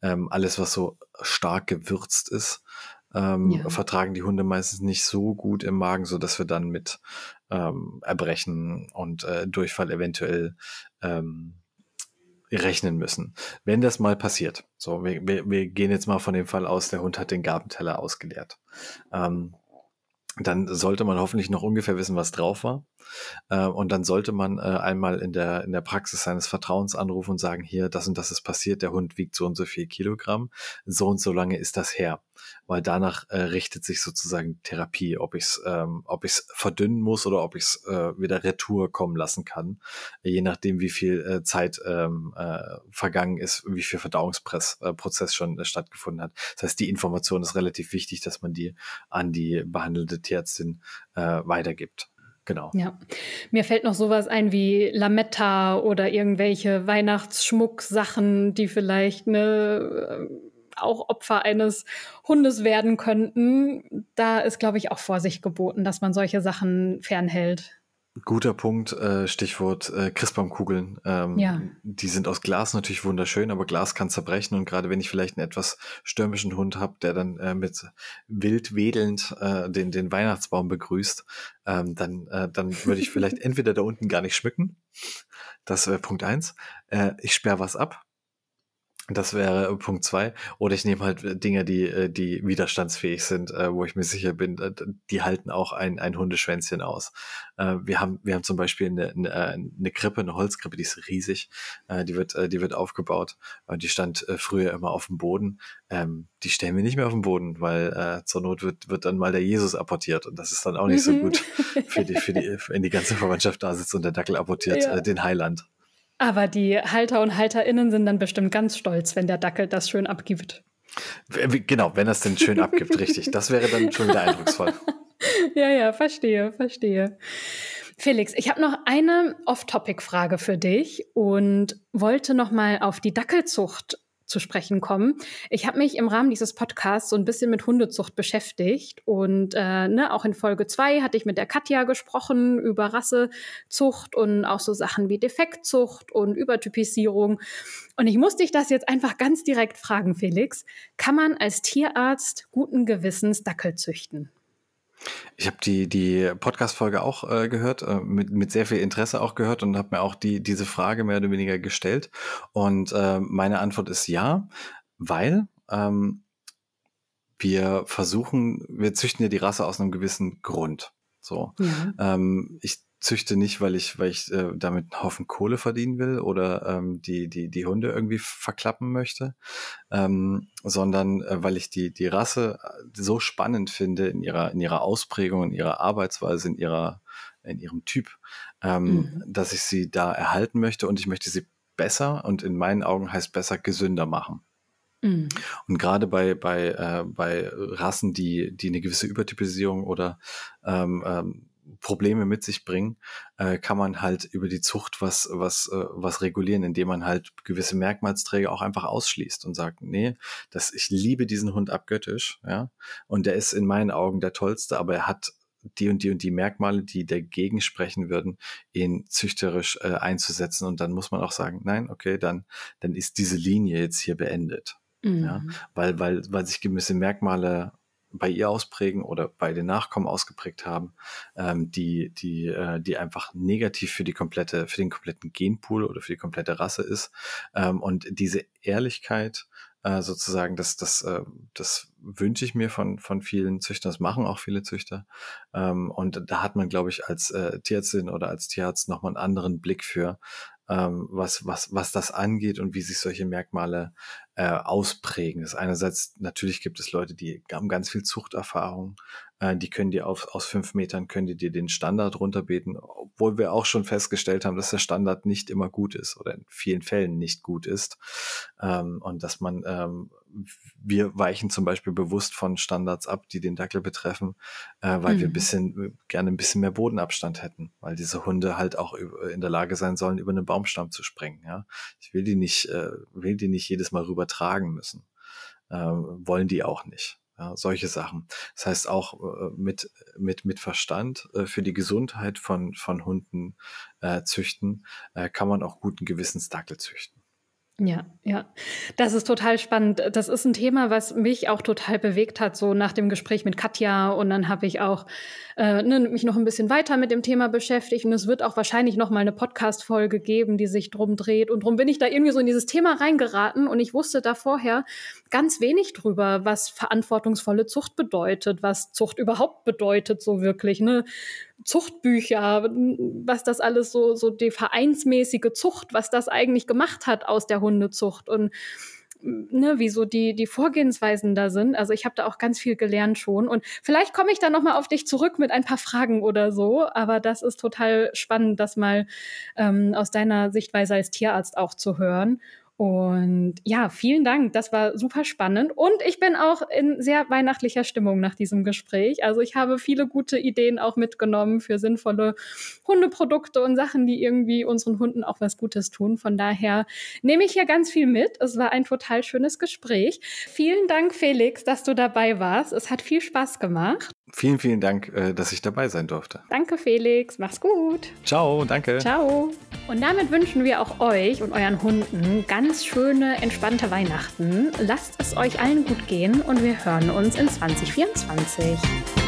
Ähm, alles, was so stark gewürzt ist, ähm, ja. vertragen die Hunde meistens nicht so gut im Magen, so dass wir dann mit ähm, Erbrechen und äh, Durchfall eventuell ähm, rechnen müssen. Wenn das mal passiert, so, wir, wir, wir gehen jetzt mal von dem Fall aus, der Hund hat den Gabenteller ausgeleert. Ähm, dann sollte man hoffentlich noch ungefähr wissen, was drauf war. Äh, und dann sollte man äh, einmal in der, in der Praxis seines Vertrauens anrufen und sagen, hier, das und das ist passiert, der Hund wiegt so und so viel Kilogramm, so und so lange ist das her. Weil danach äh, richtet sich sozusagen Therapie, ob ich es ähm, ob ich's verdünnen muss oder ob ich es wieder retour kommen lassen kann, je nachdem, wie viel Zeit ähm, äh, vergangen ist, wie viel Verdauungsprozess schon stattgefunden hat. Das heißt, die Information ist relativ wichtig, dass man die an die behandelte Tierärztin weitergibt. Genau. Ja. Mir fällt noch sowas ein wie Lametta oder irgendwelche Weihnachtsschmucksachen, die vielleicht ne, äh, auch Opfer eines Hundes werden könnten. Da ist, glaube ich, auch Vorsicht geboten, dass man solche Sachen fernhält. Guter Punkt, äh, Stichwort äh, Christbaumkugeln. Ähm, ja. Die sind aus Glas natürlich wunderschön, aber Glas kann zerbrechen und gerade wenn ich vielleicht einen etwas stürmischen Hund habe, der dann äh, mit wild wedelnd äh, den, den Weihnachtsbaum begrüßt, ähm, dann, äh, dann würde ich vielleicht entweder da unten gar nicht schmücken. Das wäre Punkt eins. Äh, ich sperre was ab. Das wäre Punkt zwei. Oder ich nehme halt äh, Dinge, die, äh, die widerstandsfähig sind, äh, wo ich mir sicher bin, die halten auch ein, ein Hundeschwänzchen aus. Wir haben, wir haben zum Beispiel eine, eine, eine Krippe, eine Holzkrippe, die ist riesig. Die wird, die wird aufgebaut. Die stand früher immer auf dem Boden. Ähm, die stellen wir nicht mehr auf den Boden, weil zur Not wird, wird dann mal der Jesus apportiert. Und das ist dann auch nicht so mhm. gut für die, für die, wenn die ganze Verwandtschaft da sitzt und der Dackel apportiert ja. den Heiland. Aber die Halter und HalterInnen sind dann bestimmt ganz stolz, wenn der Dackel das schön abgibt. Genau, wenn er es denn schön abgibt, richtig. Das wäre dann schon wieder eindrucksvoll. Ja, ja, verstehe, verstehe. Felix, ich habe noch eine Off-Topic-Frage für dich und wollte noch mal auf die Dackelzucht zu sprechen kommen. Ich habe mich im Rahmen dieses Podcasts so ein bisschen mit Hundezucht beschäftigt und äh, ne, auch in Folge zwei hatte ich mit der Katja gesprochen über Rassezucht und auch so Sachen wie Defektzucht und Übertypisierung. Und ich muss dich das jetzt einfach ganz direkt fragen, Felix. Kann man als Tierarzt guten Gewissens Dackel züchten? Ich habe die, die Podcast-Folge auch äh, gehört, äh, mit, mit sehr viel Interesse auch gehört und habe mir auch die, diese Frage mehr oder weniger gestellt. Und äh, meine Antwort ist ja, weil ähm, wir versuchen, wir züchten ja die Rasse aus einem gewissen Grund. So. Ja. Ähm, ich züchte nicht, weil ich, weil ich äh, damit einen Haufen Kohle verdienen will oder ähm, die, die, die Hunde irgendwie verklappen möchte, ähm, sondern äh, weil ich die, die Rasse äh, so spannend finde in ihrer, in ihrer Ausprägung, in ihrer Arbeitsweise, in ihrer, in ihrem Typ, ähm, mhm. dass ich sie da erhalten möchte und ich möchte sie besser und in meinen Augen heißt besser gesünder machen. Mhm. Und gerade bei, bei, äh, bei Rassen, die, die eine gewisse Übertypisierung oder ähm, ähm, Probleme mit sich bringen, äh, kann man halt über die Zucht was, was, äh, was regulieren, indem man halt gewisse Merkmalsträger auch einfach ausschließt und sagt, nee, das, ich liebe diesen Hund abgöttisch, ja, und der ist in meinen Augen der tollste, aber er hat die und die und die Merkmale, die dagegen sprechen würden, ihn züchterisch äh, einzusetzen. Und dann muss man auch sagen, nein, okay, dann, dann ist diese Linie jetzt hier beendet. Mhm. Ja, weil, weil, weil sich gewisse Merkmale bei ihr ausprägen oder bei den Nachkommen ausgeprägt haben, ähm, die, die, äh, die einfach negativ für die komplette, für den kompletten Genpool oder für die komplette Rasse ist. Ähm, und diese Ehrlichkeit äh, sozusagen, das, das, äh, das wünsche ich mir von, von vielen Züchtern, das machen auch viele Züchter. Ähm, und da hat man, glaube ich, als äh, Tierärztin oder als Tierarzt nochmal einen anderen Blick für, ähm, was, was, was das angeht und wie sich solche Merkmale äh, ausprägen. Das einerseits, natürlich gibt es Leute, die haben ganz viel Zuchterfahrung, äh, die können dir auf, aus fünf Metern, können die dir den Standard runterbeten, obwohl wir auch schon festgestellt haben, dass der Standard nicht immer gut ist oder in vielen Fällen nicht gut ist. Ähm, und dass man, ähm, wir weichen zum Beispiel bewusst von Standards ab, die den Dackel betreffen, äh, weil mhm. wir ein mhm. bisschen, gerne ein bisschen mehr Bodenabstand hätten, weil diese Hunde halt auch in der Lage sein sollen, über einen Baumstamm zu springen. Ja? Ich will die nicht, äh, will die nicht jedes Mal rübertragen müssen. Äh, wollen die auch nicht. Ja, solche Sachen. Das heißt auch äh, mit, mit, mit Verstand äh, für die Gesundheit von, von Hunden äh, züchten, äh, kann man auch guten Gewissens Dackel züchten. Ja, ja. Das ist total spannend. Das ist ein Thema, was mich auch total bewegt hat, so nach dem Gespräch mit Katja. Und dann habe ich auch äh, ne, mich noch ein bisschen weiter mit dem Thema beschäftigt. Und es wird auch wahrscheinlich noch mal eine Podcast-Folge geben, die sich drum dreht. Und drum bin ich da irgendwie so in dieses Thema reingeraten. Und ich wusste da vorher ganz wenig drüber, was verantwortungsvolle Zucht bedeutet, was Zucht überhaupt bedeutet, so wirklich. Ne? Zuchtbücher, was das alles so, so die vereinsmäßige Zucht, was das eigentlich gemacht hat aus der Hundezucht und ne, wie so die, die Vorgehensweisen da sind. Also ich habe da auch ganz viel gelernt schon. Und vielleicht komme ich da nochmal auf dich zurück mit ein paar Fragen oder so. Aber das ist total spannend, das mal ähm, aus deiner Sichtweise als Tierarzt auch zu hören. Und ja, vielen Dank. Das war super spannend. Und ich bin auch in sehr weihnachtlicher Stimmung nach diesem Gespräch. Also ich habe viele gute Ideen auch mitgenommen für sinnvolle Hundeprodukte und Sachen, die irgendwie unseren Hunden auch was Gutes tun. Von daher nehme ich hier ganz viel mit. Es war ein total schönes Gespräch. Vielen Dank, Felix, dass du dabei warst. Es hat viel Spaß gemacht. Vielen, vielen Dank, äh, dass ich dabei sein durfte. Danke, Felix. Mach's gut. Ciao, danke. Ciao. Und damit wünschen wir auch euch und euren Hunden ganz schöne, entspannte Weihnachten. Lasst es euch allen gut gehen und wir hören uns in 2024.